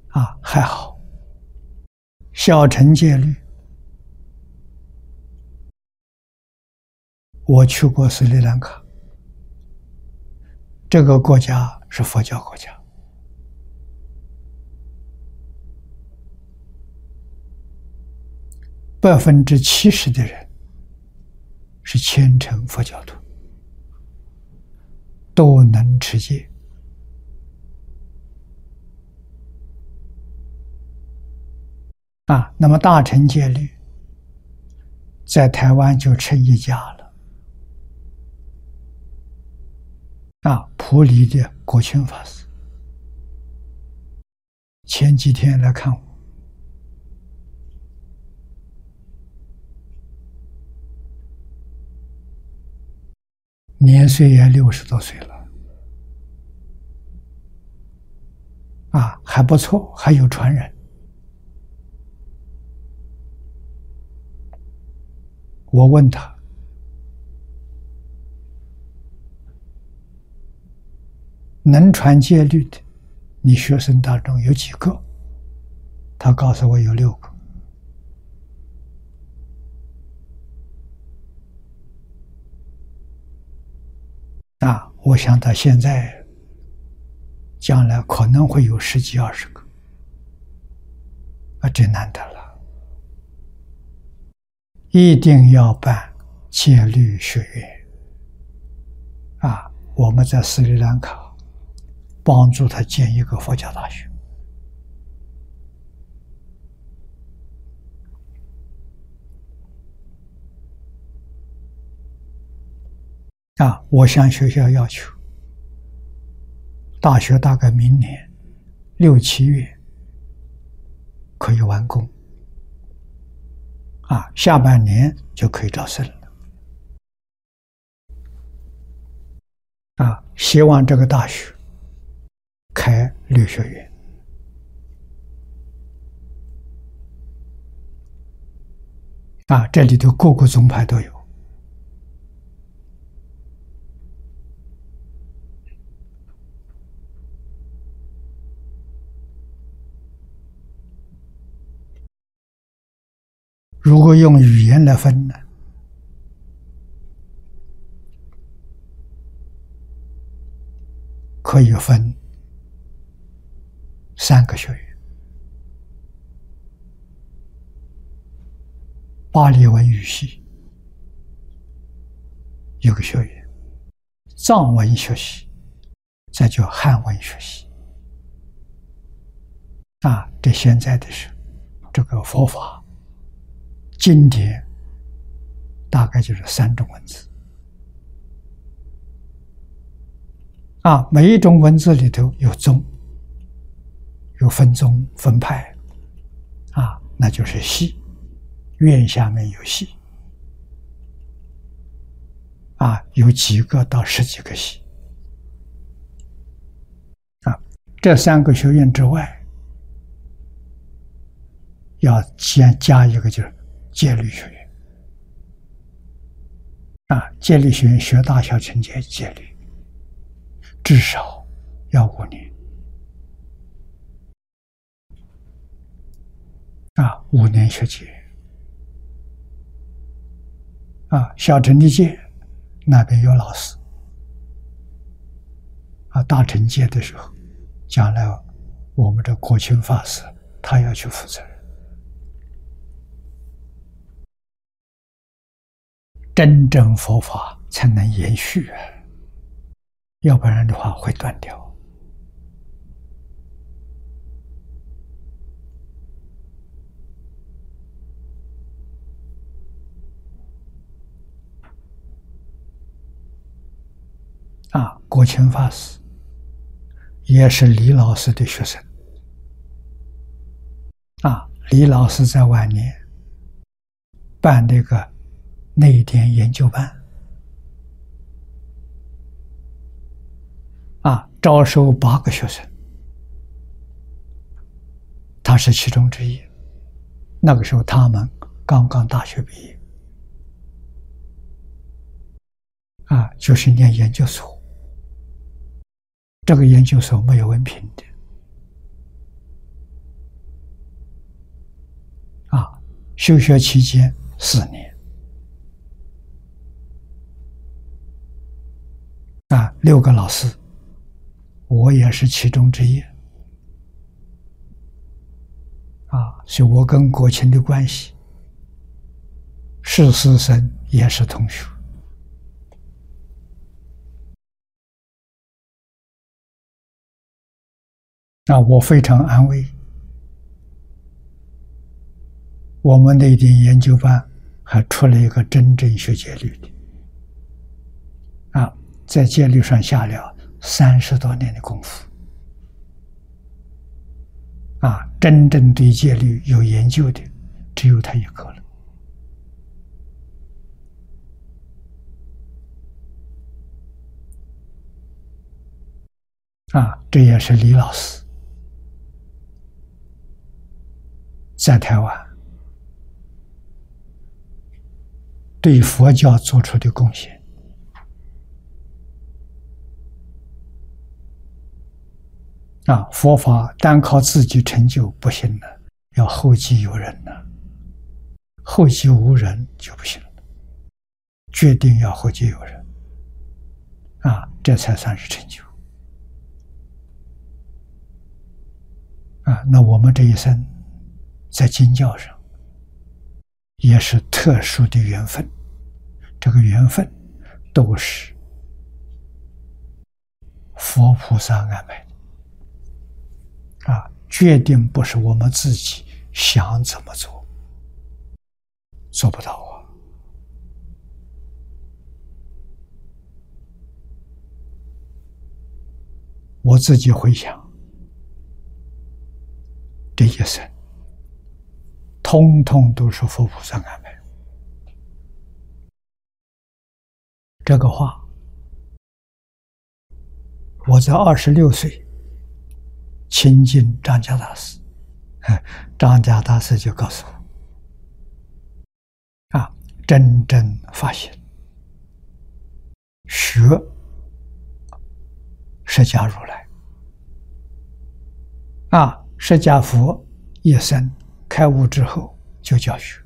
[SPEAKER 1] 啊，还好，小乘戒律。我去过斯里兰卡，这个国家是佛教国家，百分之七十的人是虔诚佛教徒，都能持戒啊。那么大乘戒律在台湾就成一家了。啊，普里的国清法师前几天来看我，年岁也六十多岁了，啊，还不错，还有传人。我问他。能传戒律的，你学生当中有几个？他告诉我有六个。啊，我想到现在，将来可能会有十几二十个，啊，真难得了！一定要办戒律学院。啊，我们在斯里兰卡。帮助他建一个佛教大学。啊，我向学校要求，大学大概明年六七月可以完工，啊，下半年就可以招生了。啊，希望这个大学开律学院。啊，这里头各个宗派都有。如果用语言来分呢，可以分三个学院：巴黎文语系有个学院，藏文学系，再叫汉文学系。啊，这现在的是这个佛法。经典大概就是三种文字啊，每一种文字里头有宗，有分宗分派啊，那就是系，院下面有系啊，有几个到十几个系啊，这三个学院之外，要先加一个就是。戒律学院啊，戒律学院学大小乘戒戒律，至少要五年啊，五年学戒啊，小乘的戒那边有老师啊，大乘戒的时候，将来我们的国清法师他要去负责任。真正佛法才能延续啊，要不然的话会断掉。啊，国清法师也是李老师的学生。啊，李老师在晚年办那个。内点研究班啊，招收八个学生，他是其中之一。那个时候，他们刚刚大学毕业，啊，就是念研究所。这个研究所没有文凭的，啊，休学期间四年。啊，六个老师，我也是其中之一。啊，所以我跟国清的关系是师生，也是同学。啊，我非常安慰。我们那点研究班还出了一个真正学戒律的。啊。在戒律上下了三十多年的功夫，啊，真正对戒律有研究的只有他一个了，啊，这也是李老师在台湾对佛教做出的贡献。啊，佛法单靠自己成就不行了，要后继有人呢。后继无人就不行了，决定要后继有人，啊，这才算是成就。啊，那我们这一生在经教上也是特殊的缘分。这个缘分都是佛菩萨安排的。啊决定不是我们自己想怎么做做不到啊。我自己回想这一生通通都是佛菩萨安排。这个话，我在二十六岁亲近张家大师，张家大师就告诉我：啊，真正发现学。释迦如来啊，释迦佛一生开悟之后就教学。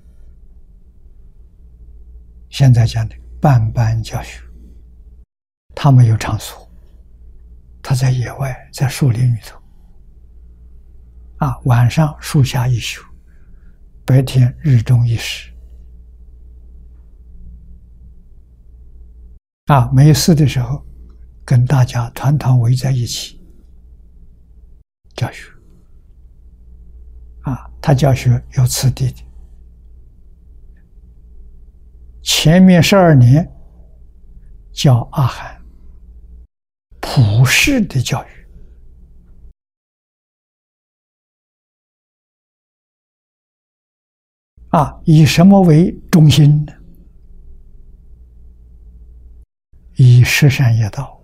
[SPEAKER 1] 现在讲的半班教学，他没有场所，他在野外，在树林里头。啊，晚上树下一宿，白天日中一时。啊，没事的时候。跟大家团团围在一起教学。啊，他教学有次第的，前面十二年教阿含普世的教育啊，以什么为中心呢？以十善业道。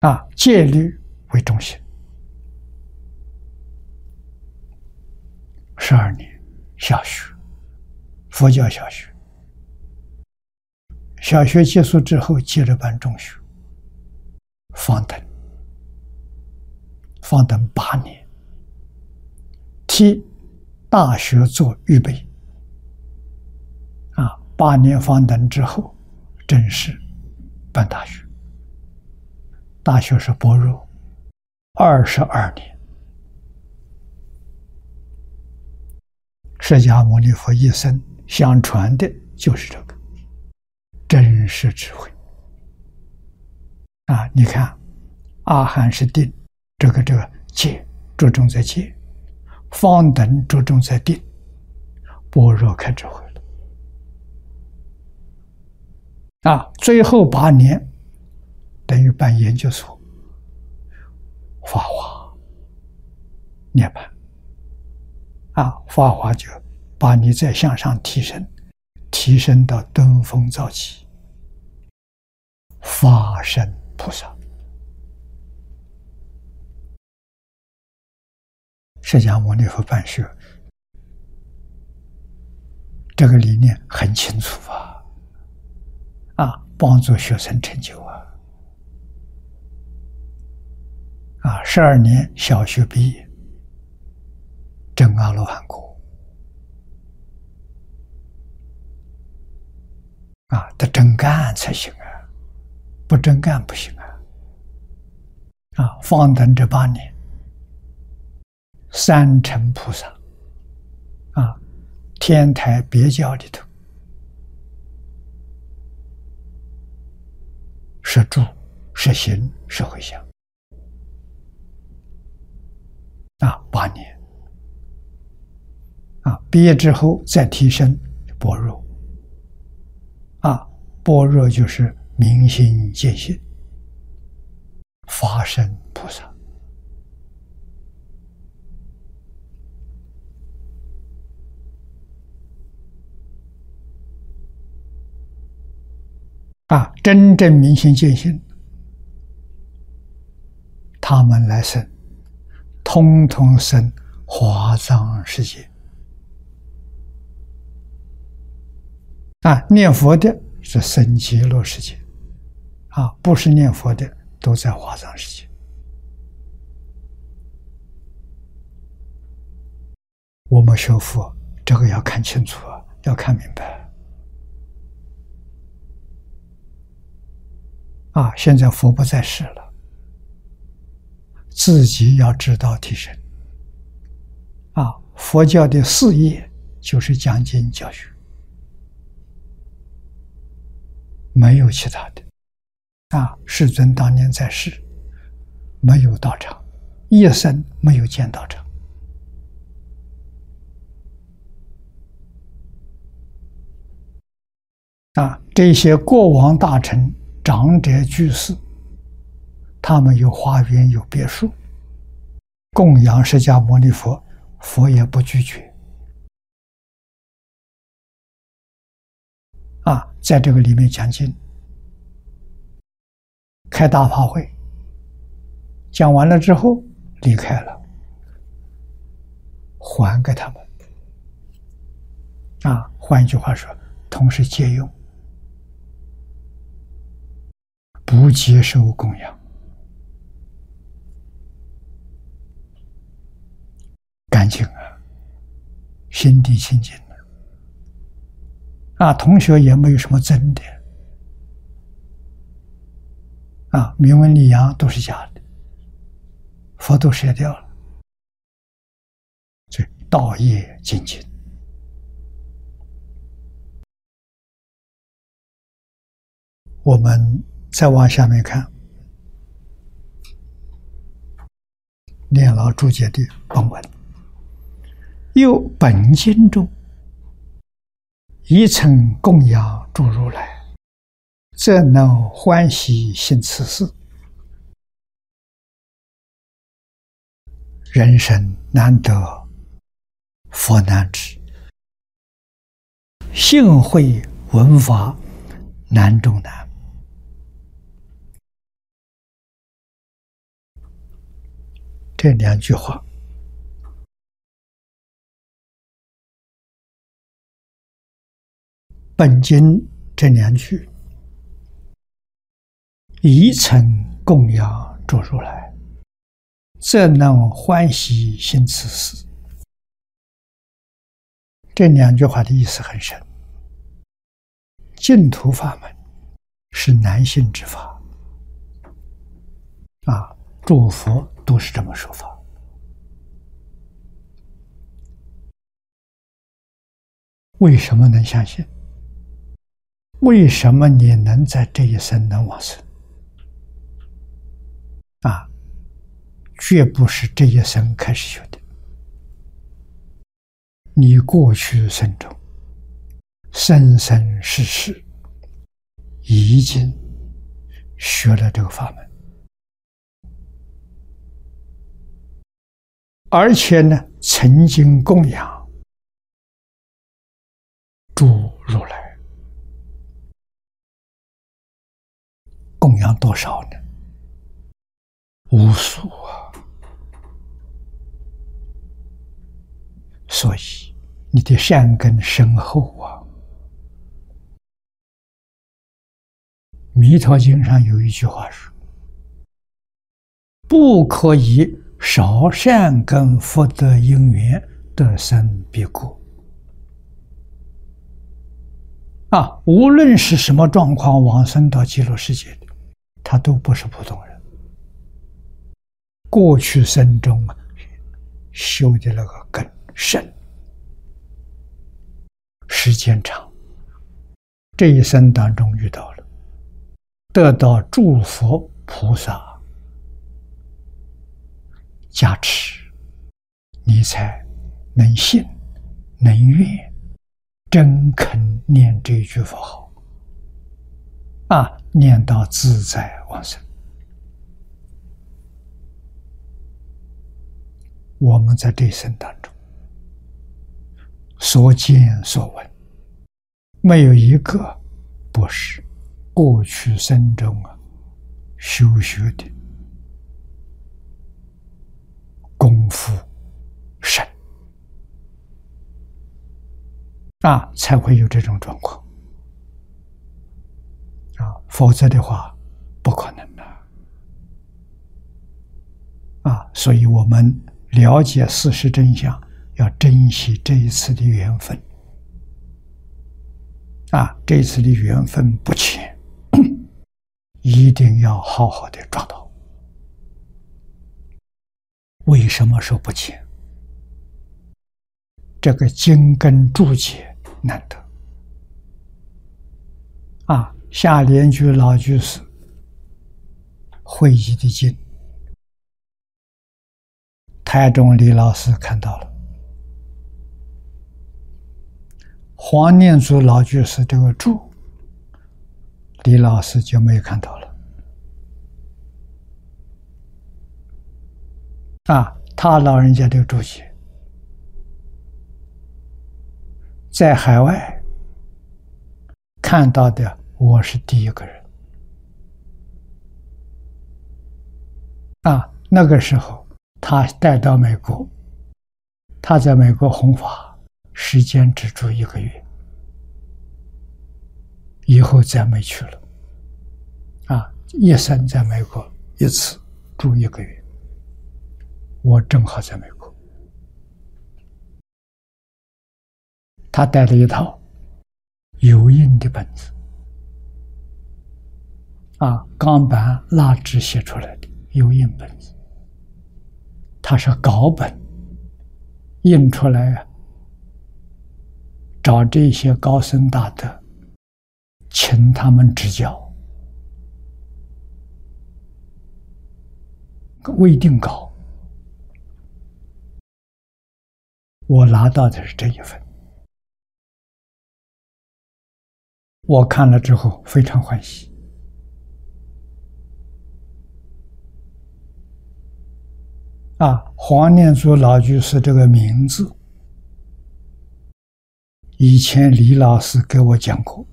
[SPEAKER 1] 啊，戒律为中心。十二年小学，佛教小学。小学结束之后，接着办中学。方等，方等八年，替大学做预备。啊，八年方等之后，正式办大学。大学是般若，二十二年，释迦牟尼佛一生相传的就是这个真实智慧啊！你看，阿含是定，这个这个戒着重在戒，方等着重在定，般若开智慧了啊！最后八年。等于办研究所，发华涅槃啊，发华就把你再向上提升，提升到登峰造极，法身菩萨。释迦牟尼佛办学，这个理念很清楚啊，啊，帮助学生成就啊。啊，十二年小学毕业，证阿罗汉果，啊，得真干才行啊，不真干不行啊。啊，方等这八年，三乘菩萨，啊，天台别教里头，是住，是行，是回向。啊，八年，啊，毕业之后再提升般若，啊，般若就是明心见性，发身菩萨，啊，真正明心见性，他们来生。通通生华藏世界啊！念佛的是生极乐世界啊，不是念佛的都在华藏世界。我们学佛这个要看清楚啊，要看明白啊！现在佛不在世了。自己要知道提升啊！佛教的事业就是讲经教学，没有其他的。啊，世尊当年在世，没有道场，一生没有见道场。啊，这些国王大臣、长者居士，他们有花园，有别墅，供养释迦牟尼佛，佛也不拒绝。啊，在这个里面讲经，开大法会，讲完了之后离开了，还给他们。啊，换一句话说，同时借用，不接受供养，干净啊，心地清净。啊，同学也没有什么真的，啊，铭文礼扬都是假的，佛都舍掉了，所以道业精进。我们再往下面看，念老注解的本文，又本经中，一诚供养诸如来，则能欢喜行此事。人生难得，佛难知，幸会闻法难中难。这两句话，本经这两句，一曾供养诸如来，则能欢喜行此事。这两句话的意思很深。净土法门是难信之法，啊，诸佛。都是这么说法。为什么能相信？为什么你能在这一生能往生？啊，绝不是这一生开始学的。你过去生中，生生世世已经学了这个法门。而且呢，曾经供养诸如来，供养多少呢？无数啊！所以你的善根深厚啊。《弥陀经》上有一句话说：“不可以。”少善根福德因缘得生必过啊！无论是什么状况往生到极乐世界的，他都不是普通人。过去生中啊，修的那个根深，时间长，这一生当中遇到了，得到诸佛菩萨。加持，你才能信、能愿、真肯念这句佛号啊！念到自在往生。我们在这一生当中所见所闻，没有一个不是过去生中啊修学的。功夫深啊，才会有这种状况啊，否则的话不可能的啊。所以，我们了解事实真相，要珍惜这一次的缘分啊，这一次的缘分不浅，一定要好好的抓到。为什么说不浅？这个经根注解难得啊！下联句老居士会议的经，台中李老师看到了，黄念祖老居士这个注，李老师就没有看到了。啊，他老人家的注解，在海外看到的，我是第一个人。啊，那个时候他带到美国，他在美国弘法，时间只住一个月，以后再没去了。啊，一生在美国一次住一个月。我正好在美国，他带了一套油印的本子，啊，钢板蜡纸写出来的油印本子，他是稿本印出来啊，找这些高僧大德，请他们指教，未定稿。我拿到的是这一份，我看了之后非常欢喜。啊，黄念祖老居士这个名字，以前李老师给我讲过，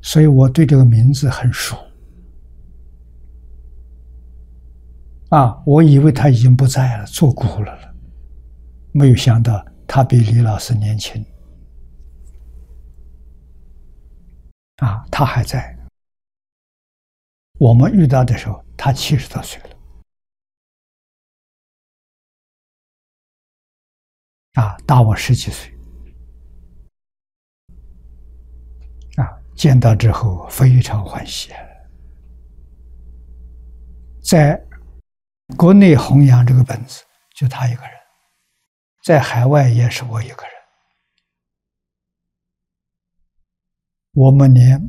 [SPEAKER 1] 所以我对这个名字很熟。啊，我以为他已经不在了，做古了了。没有想到他比李老师年轻，啊，他还在。我们遇到的时候，他七十多岁了，啊，大我十几岁，啊，见到之后非常欢喜，在国内弘扬这个本子，就他一个人。在海外也是我一个人，我们连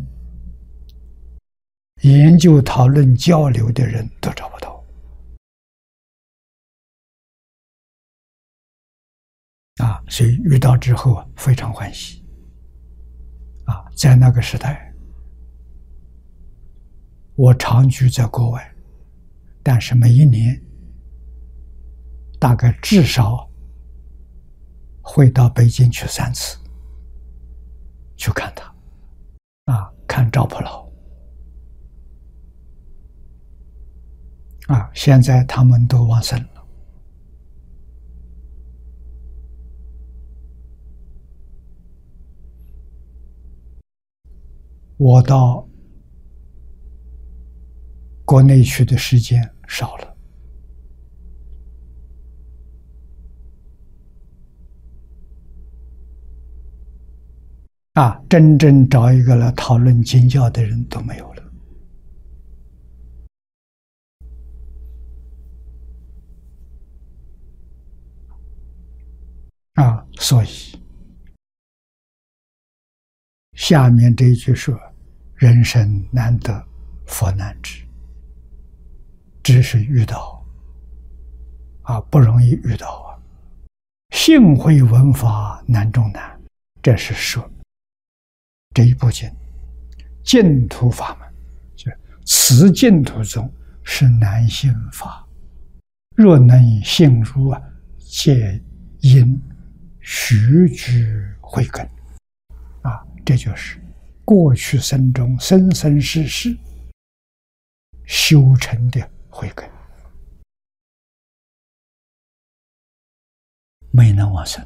[SPEAKER 1] 研究、讨论、交流的人都找不到啊！所以遇到之后，非常欢喜啊！在那个时代，我长居在国外，但是每一年大概至少。会到北京去三次，去看他，啊，看赵普老，啊，现在他们都往生了。我到国内去的时间少了。啊，真正找一个来讨论经教的人都没有了。啊，所以下面这一句说：“人生难得，佛难知。”只是遇到啊，不容易遇到啊。幸会闻法难中难，这是说。这一部经，净土法门，就此净土中是难信法。若能信入啊，皆因须居慧根啊，这就是过去生中生生世世修成的慧根，没能往生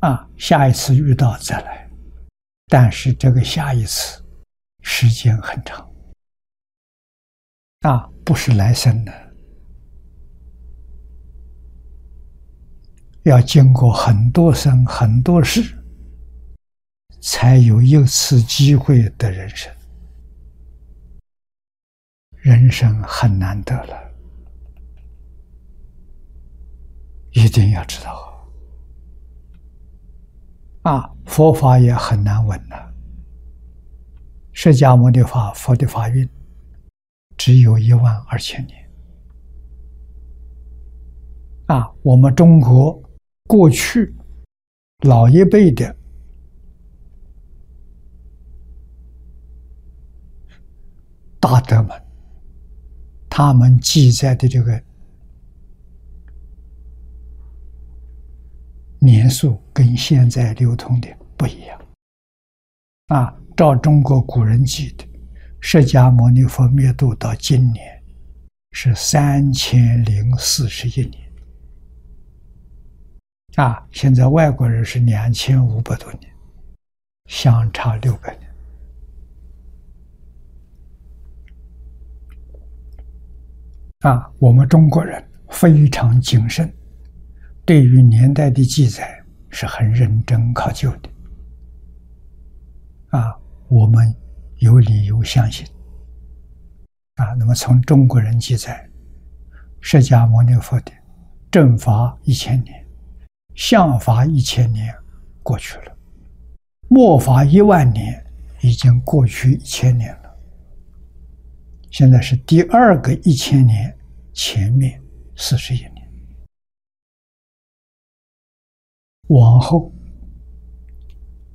[SPEAKER 1] 啊。下一次遇到再来。但是这个下一次时间很长啊，不是来生的，要经过很多生很多世，才有一次机会的人生，人生很难得了，一定要知道。啊，佛法也很难闻呐。释迦牟尼法，佛的法运只有一万二千年。啊，我们中国过去老一辈的大德们，他们记载的这个年数跟现在流通的不一样。啊，照中国古人记的，释迦牟尼佛灭度到今年是三千零四十一年。啊，现在外国人是两千五百多年，相差六百年。啊，我们中国人非常谨慎，对于年代的记载是很认真考究的。啊，我们有理由相信。啊，那么从中国人记载，释迦牟尼佛的正法一千年，相法一千年过去了，末法一万年已经过去一千年。现在是第二个一千年，前面四十一年，往后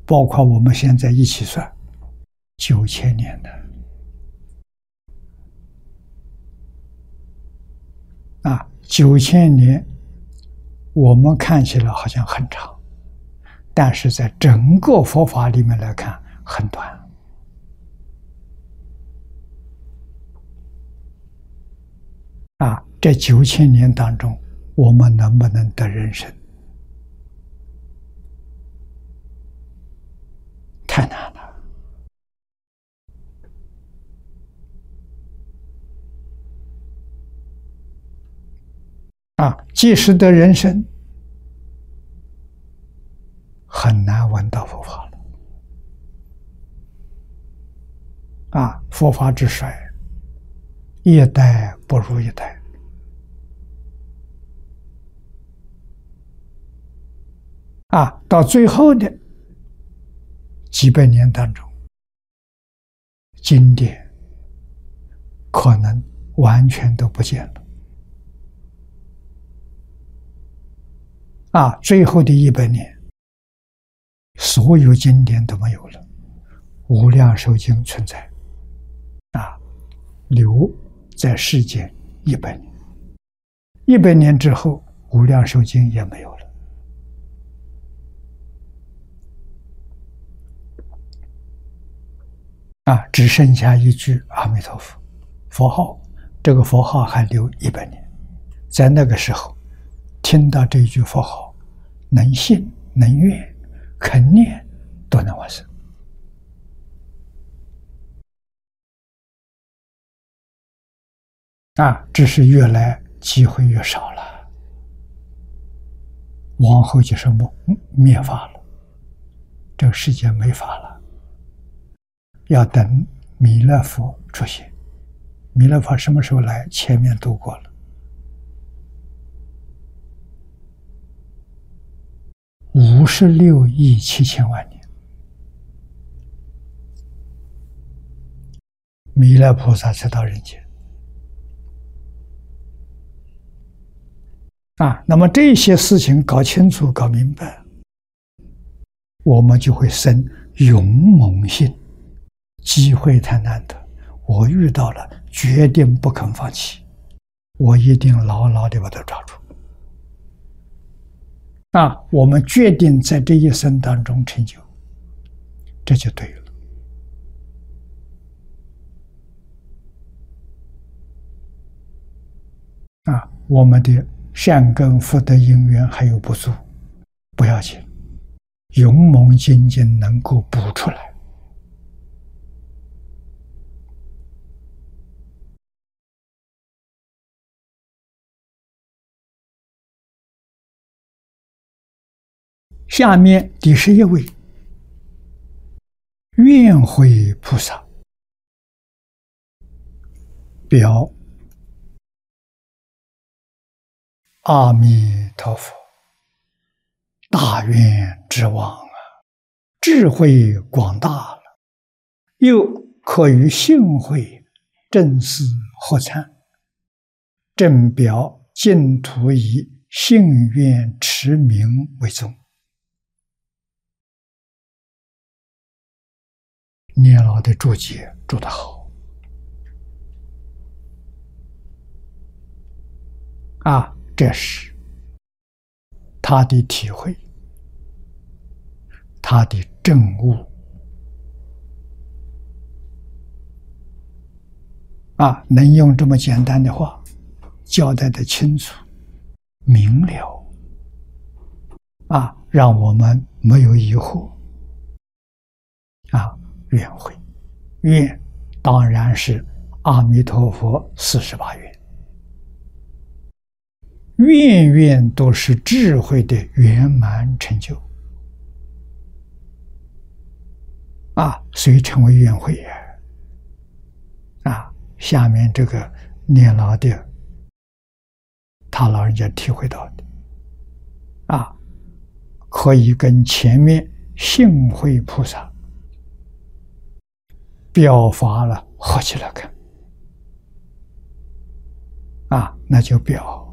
[SPEAKER 1] 包括我们现在一起算，九千年的啊，九千年，我们看起来好像很长，但是在整个佛法里面来看很短。啊，这九千年当中，我们能不能得人生？太难了。啊，即使得人生，很难闻到佛法了。啊，佛法之衰。一代不如一代啊！到最后的几百年当中，经典可能完全都不见了啊！最后的一百年，所有经典都没有了，无量寿经存在啊，留。在世间一百年，一百年之后，无量寿经也没有了，啊，只剩下一句阿弥陀佛，佛号，这个佛号还留一百年，在那个时候，听到这一句佛号，能信能愿，肯念，都能完成。啊，只是越来机会越少了，往后就是灭灭法了，这个世界没法了，要等弥勒佛出现。弥勒佛什么时候来？前面度过了，五十六亿七千万年，弥勒菩萨才到人间。啊，那么这些事情搞清楚、搞明白，我们就会生勇猛性。机会太难得，我遇到了，决定不肯放弃，我一定牢牢的把它抓住。啊，我们决定在这一生当中成就，这就对了。啊，我们的。善根福德因缘还有不足，不要紧，勇猛精进能够补出来。下面第十一位，愿会菩萨表。阿弥陀佛，大愿之王啊，智慧广大了，又可与幸会正思合参，正表净土以信愿持名为宗。年老的注解注得好。啊，这是他的体会，他的证悟。啊，能用这么简单的话交代的清楚、明了，啊，让我们没有疑惑。啊，愿会，愿当然是阿弥陀佛四十八愿，愿愿都是智慧的圆满成就。啊，所以称为愿会呀。啊。下面这个念老的，他老人家体会到的，啊，可以跟前面幸会菩萨表法了合起来看，啊，那就表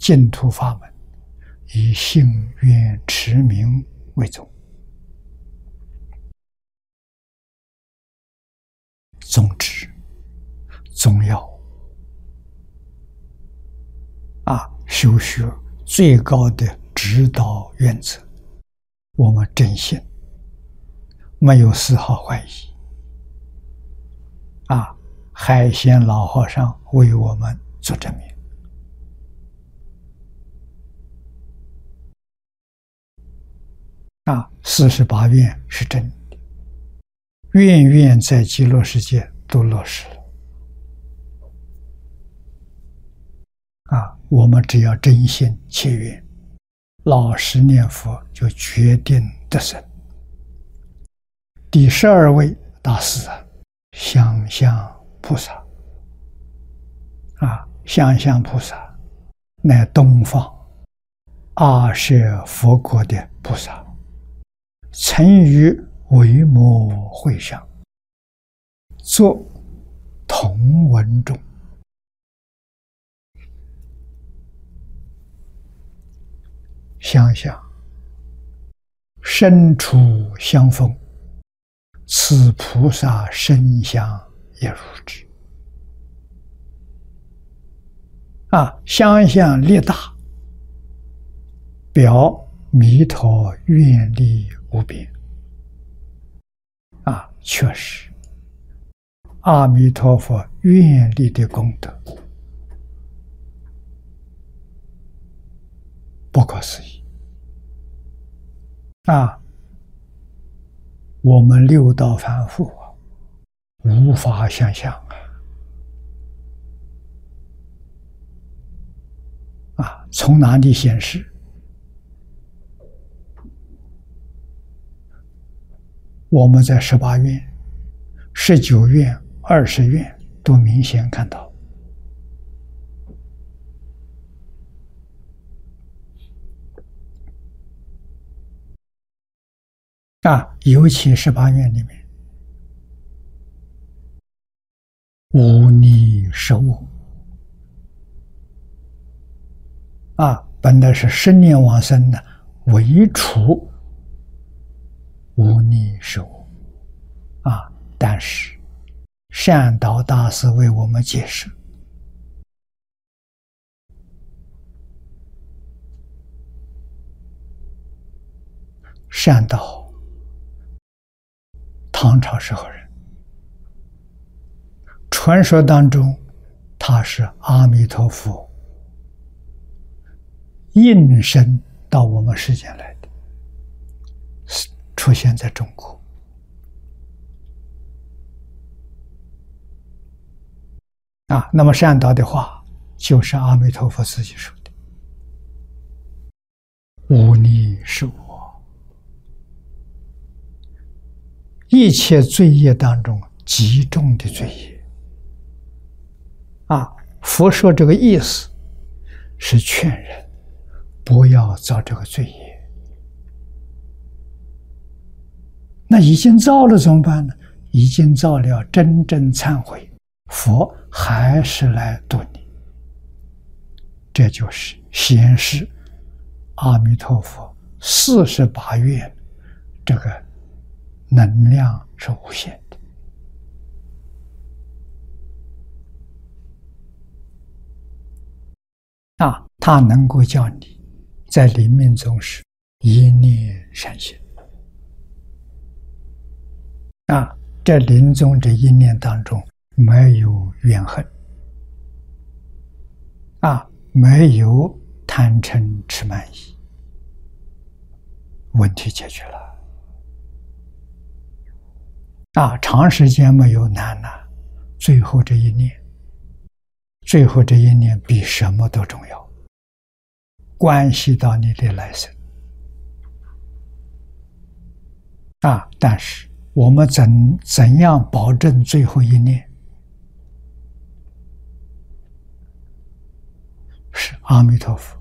[SPEAKER 1] 净土法门以信愿持名为宗，宗旨。重要啊！修学最高的指导原则，我们真心没有丝毫怀疑啊！海鲜老和尚为我们做证明啊！四十八愿是真的，愿愿在极乐世界都落实了。啊，我们只要真心切愿，老实念佛，就决定得生。第十二位大师啊，香相菩萨。啊，香相菩萨乃东方阿舍佛国的菩萨，曾于维摩会上作同文中。想想，身处相逢，此菩萨身相也如之。啊，相向力大，表弥陀愿力无边。啊，确实，阿弥陀佛愿力的功德。不可思议啊！我们六道凡夫，无法想象啊！啊，从哪里显示？我们在十八院、十九院、二十院都明显看到。啊，尤其十八院里面，无逆十物啊，本来是十念往生的，唯除无逆十物啊。但是善导大师为我们解释，善导。唐朝时候人，传说当中，他是阿弥陀佛应身到我们世间来，出现在中国。啊，那么善导的话，就是阿弥陀佛自己说的：“无你是我。”一切罪业当中极重的罪业，啊！佛说这个意思是劝人不要造这个罪业。那已经造了怎么办呢？已经造了，真正忏悔，佛还是来度你。这就是显示阿弥陀佛四十八愿这个。能量是无限的。啊，它能够叫你在临命终时一念善心。啊，在临终这一念当中，没有怨恨，啊，没有贪嗔痴慢疑，问题解决了。啊，长时间没有难了，最后这一念，最后这一念比什么都重要，关系到你的来生。啊，但是我们怎怎样保证最后一念是阿弥陀佛，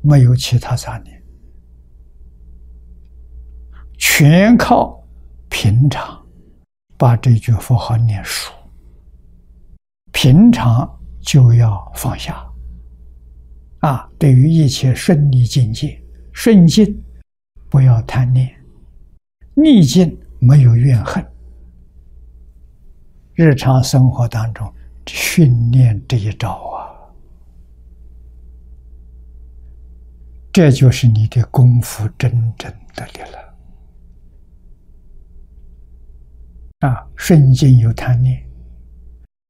[SPEAKER 1] 没有其他杂念，全靠平常。把这句佛号念熟，平常就要放下。啊，对于一切顺利境界，顺境不要贪念，逆境没有怨恨。日常生活当中训练这一招啊，这就是你的功夫真正的力量。啊，顺境有贪念，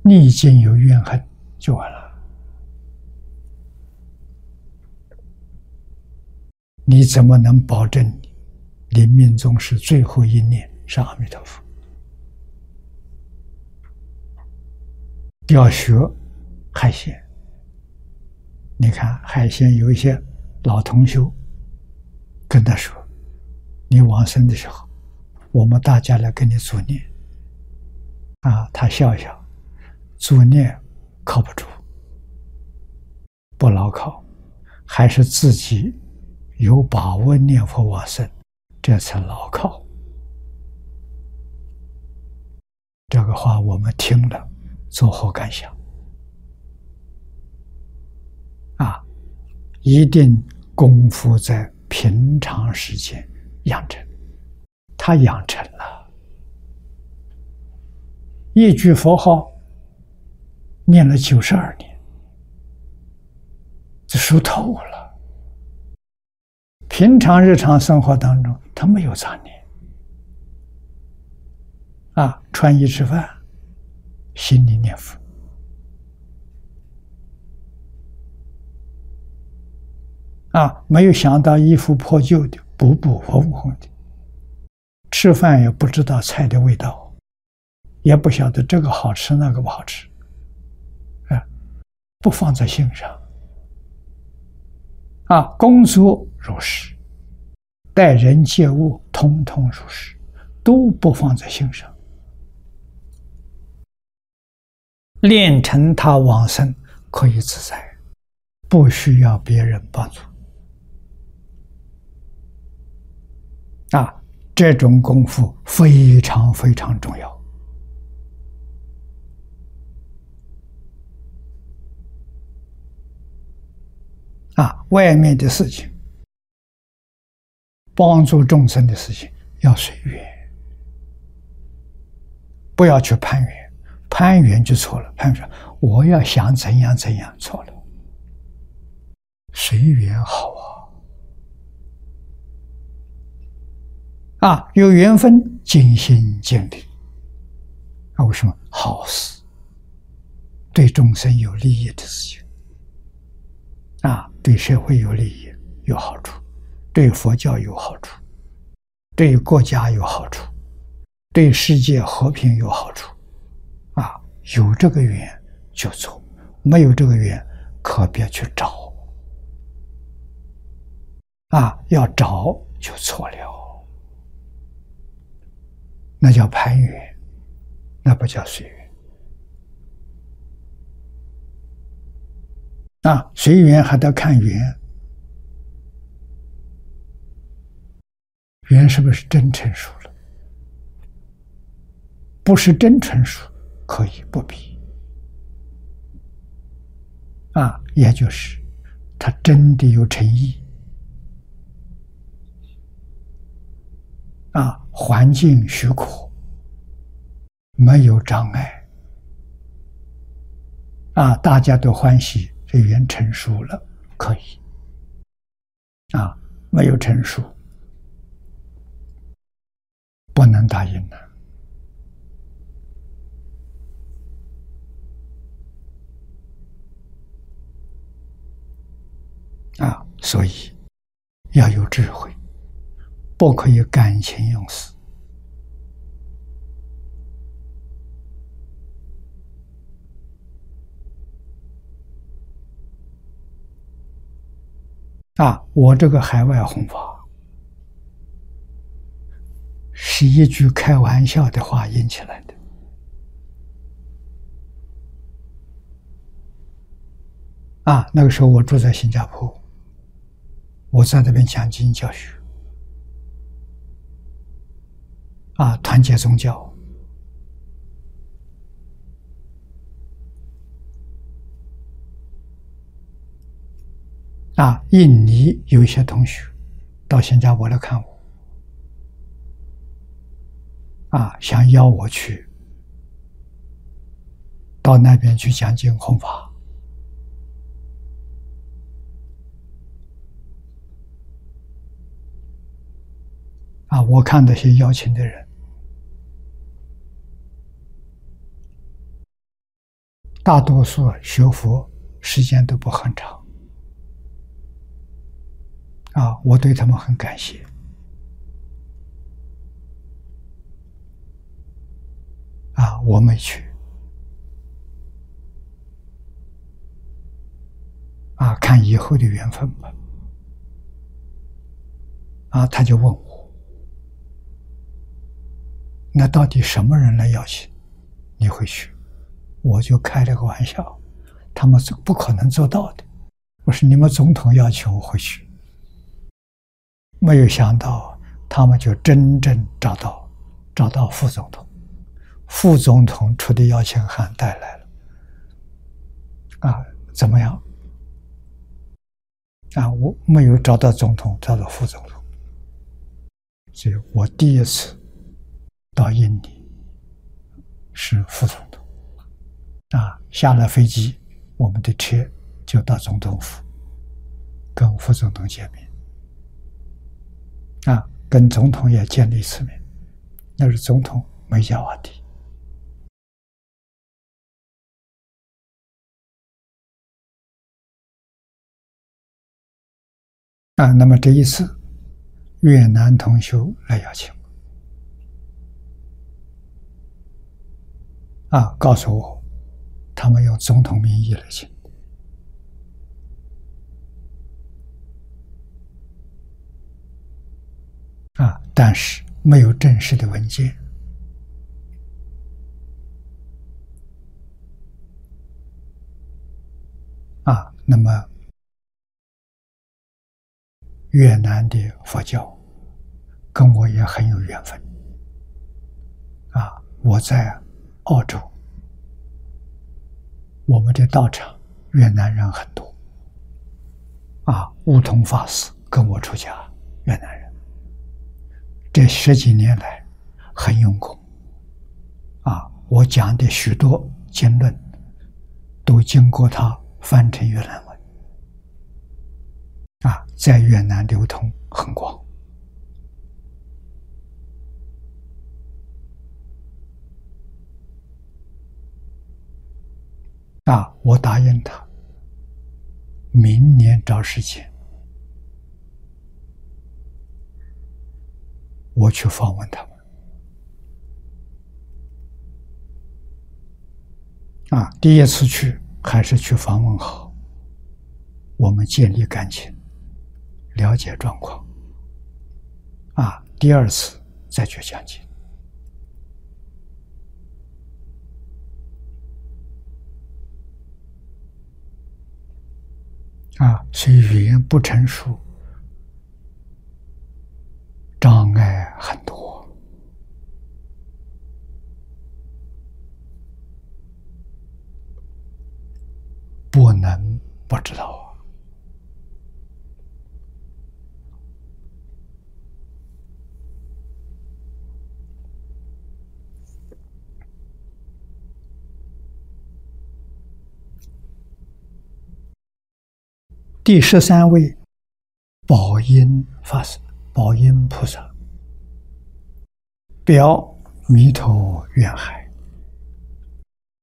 [SPEAKER 1] 逆境有怨恨，就完了。你怎么能保证你临命终时最后一念是阿弥陀佛？要学海鲜，你看海鲜有一些老同学跟他说：“你往生的时候，我们大家来给你助念。”啊，他笑笑，助念靠不住，不牢靠，还是自己有把握念佛往生，这才牢靠。这个话我们听了，作何感想？啊，一定功夫在平常时间养成，他养成了。一句佛号念了九十二年，这熟透了。平常日常生活当中，他没有杂念啊，穿衣吃饭，心里念佛。啊，没有想到衣服破旧的、补补缝缝的，吃饭也不知道菜的味道。也不晓得这个好吃那个不好吃，啊，不放在心上，啊，工作如是，待人接物通通如是，都不放在心上，练成他往生可以自在，不需要别人帮助，啊，这种功夫非常非常重要。啊，外面的事情，帮助众生的事情要随缘，不要去攀缘，攀缘就错了。攀缘，我要想怎样怎样，错了。随缘好啊！啊，有缘分，尽心尽力。啊，为什么好事？对众生有利益的事情。啊，对社会有利益、有好处，对佛教有好处，对国家有好处，对世界和平有好处。有这个缘就做，没有这个缘可别去找。啊，要找就错了，那叫攀缘，那不叫随缘。啊，随缘还得看缘，缘是不是真成熟了？不是真成熟，可以不比。啊，也就是他真的有诚意，啊，环境许可，没有障碍，啊，大家都欢喜。这语言成熟了，可以。啊，没有成熟，不能答应的。啊，所以要有智慧，不可以感情用事。啊，我这个海外弘法，是一句开玩笑的话引起来的。啊，那个时候我住在新加坡，我在这边讲经教学，啊，团结宗教。啊，印尼有一些同学到新加坡来看我，啊，想邀我去到那边去讲经弘法。啊，我看那些邀请的人，大多数学佛时间都不很长。啊，我对他们很感谢。啊，我没去。啊，看以后的缘分吧。啊，他就问我，那到底什么人来邀请你会去？我就开了个玩笑，他们是不可能做到的。我说你们总统邀请我回去。没有想到，他们就真正找到，找到副总统，副总统出的邀请函带来了，啊，怎么样？啊，我没有找到总统，找到副总统，所以我第一次到印尼是副总统，啊，下了飞机，我们的车就到总统府，跟副总统见面。啊，跟总统也见了一次面，那是总统梅加瓦蒂。啊，那么这一次，越南同学来邀请啊，告诉我，他们用总统名义来请。啊，但是没有正式的文件。啊，那么越南的佛教跟我也很有缘分。啊，我在澳洲，我们的道场越南人很多。啊，悟通法师跟我出家，越南人。这十几年来，很用功。啊，我讲的许多经论，都经过他翻成越南文。啊，在越南流通很广。啊，我答应他，明年找时间。我去访问他们，啊，第一次去还是去访问好，我们建立感情，了解状况，啊，第二次再去讲解，啊，所以语言不成熟。障碍很多，不能不知道。第十三位，宝音法师，宝音菩萨，表弥陀愿海，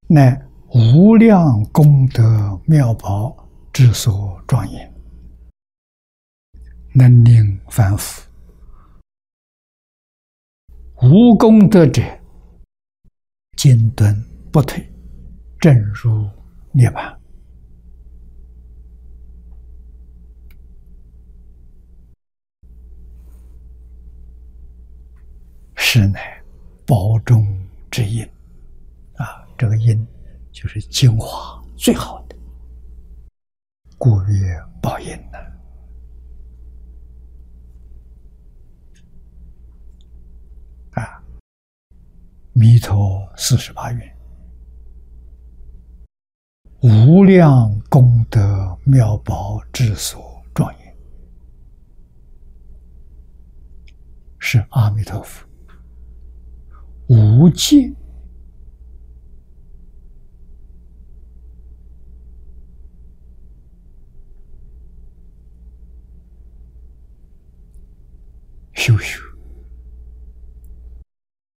[SPEAKER 1] 乃无量功德妙宝之所庄严，能令凡夫无功德者，坚蹲不退，正如涅槃。是乃宝中之音啊！这个音就是精华最好的，故曰宝音呢。啊，弥陀四十八愿，无量功德妙宝之所庄严，是阿弥陀佛。无界。修修，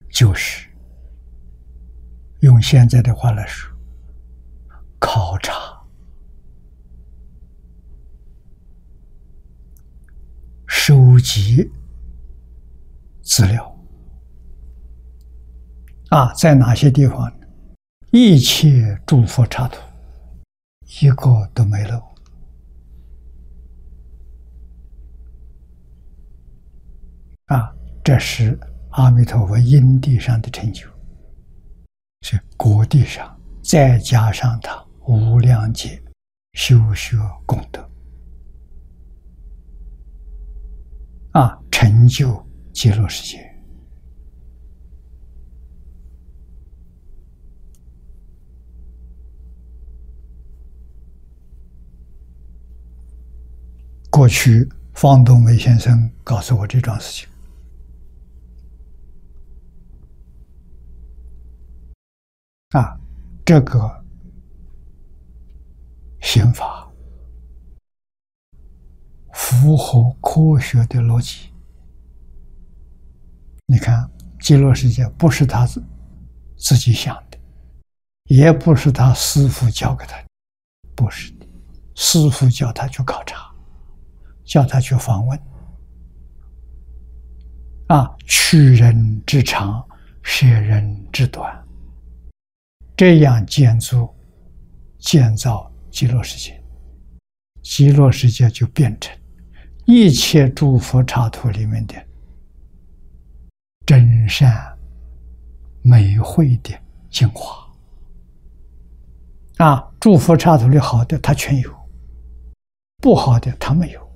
[SPEAKER 1] 就是用现在的话来说，考察、收集资料。啊，在哪些地方？一切诸佛刹土，一个都没漏。啊，这是阿弥陀佛因地上的成就，是果地上再加上他无量劫修学功德，啊，成就极乐世界。过去方东梅先生告诉我这桩事情，啊，这个刑法符合科学的逻辑。你看，极乐世界不是他自自己想的，也不是他师傅教给他的，不是的，师傅叫他去考察。叫他去访问，啊，取人之长，舍人之短，这样建筑、建造极乐世界，极乐世界就变成一切诸佛刹土里面的真善美慧的精华，啊，诸佛刹土里好的他全有，不好的他没有。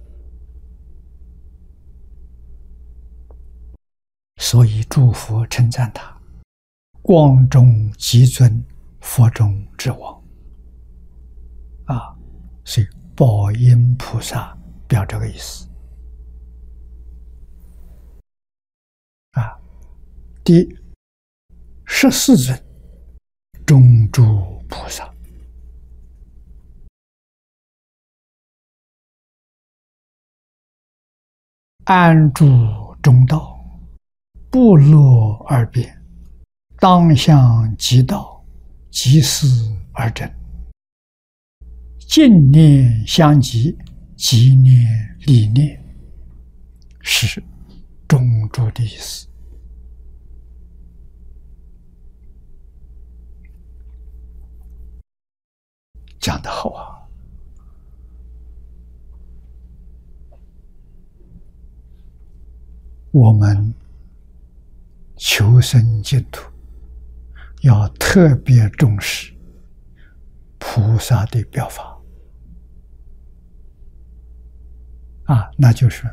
[SPEAKER 1] 所以，诸佛称赞他，光中极尊，佛中之王。啊，所以宝音菩萨表这个意思。啊，第十四尊中诸菩萨，安住中道。不落而变，当向即道，即思而真，净念相即，即念理念，是中诸的意思。讲的好啊！我们。求生净土，要特别重视菩萨的表法啊，那就是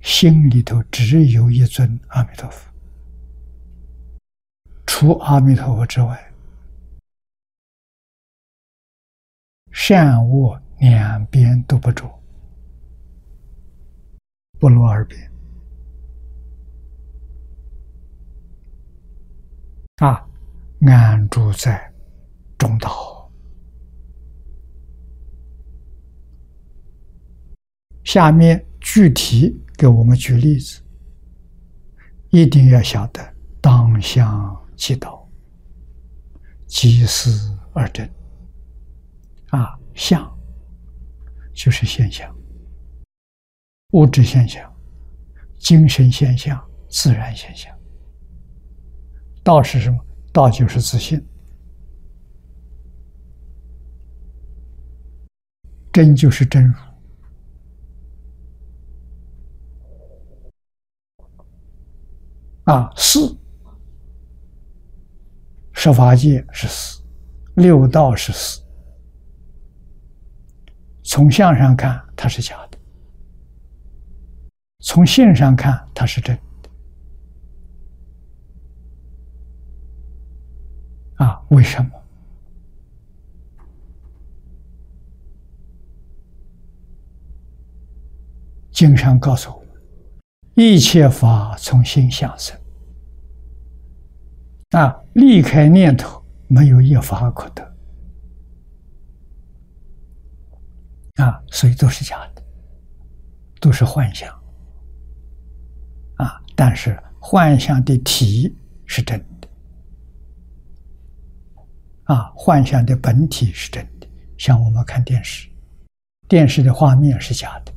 [SPEAKER 1] 心里头只有一尊阿弥陀佛，除阿弥陀佛之外，善恶两边都不着，不落二边。啊，安住在中道，下面具体给我们举例子，一定要晓得当相即道，即事而真。啊，相就是现象，物质现象、精神现象、自然现象。道是什么？道就是自信。真就是真如。啊，四十法界是四，六道是四。从相上看，它是假的；从性上看，它是真的。啊，为什么？经上告诉我们：一切法从心想生。啊，离开念头，没有一法可得。啊，所以都是假的，都是幻象。啊，但是幻象的体是真的。啊，幻想的本体是真的。像我们看电视，电视的画面是假的。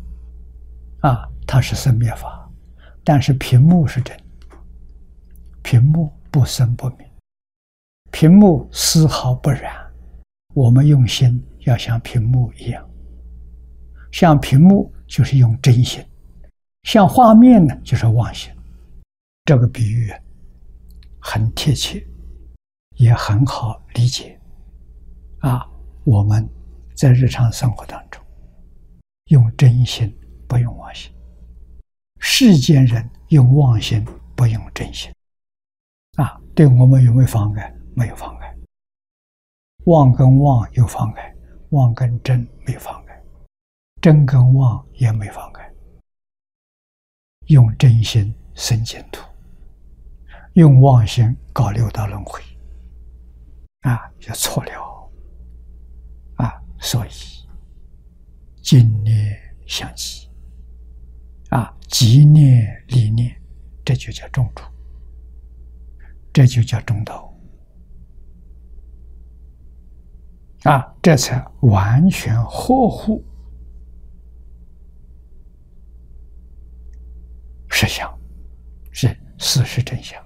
[SPEAKER 1] 啊，它是生灭法，但是屏幕是真。屏幕不生不灭，屏幕丝毫不染。我们用心要像屏幕一样。像屏幕就是用真心，像画面呢就是妄心。这个比喻很贴切，也很好理解。啊，我们在日常生活当中用真心，不用妄心；世间人用妄心，不用真心。啊，对我们有没有妨碍？没有妨碍。妄跟妄有妨碍，妄跟真没妨碍。真跟妄也没妨碍，用真心生净土，用妄心搞六道轮回，啊，就错了，啊，所以今念相继，啊，即念离念，这就叫中主，这就叫中道，啊，这才完全合乎。实相是事实真相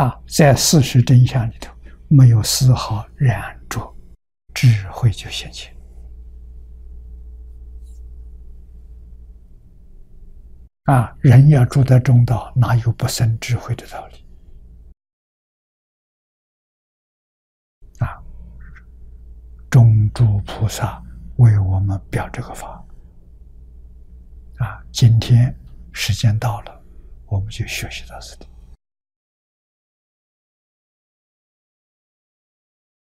[SPEAKER 1] 啊，在事实真相里头，没有丝毫染着，智慧就现前啊！人要住在中道，哪有不生智慧的道理啊？中诸菩萨为我们表这个法。啊，今天时间到了，我们就学习到这里。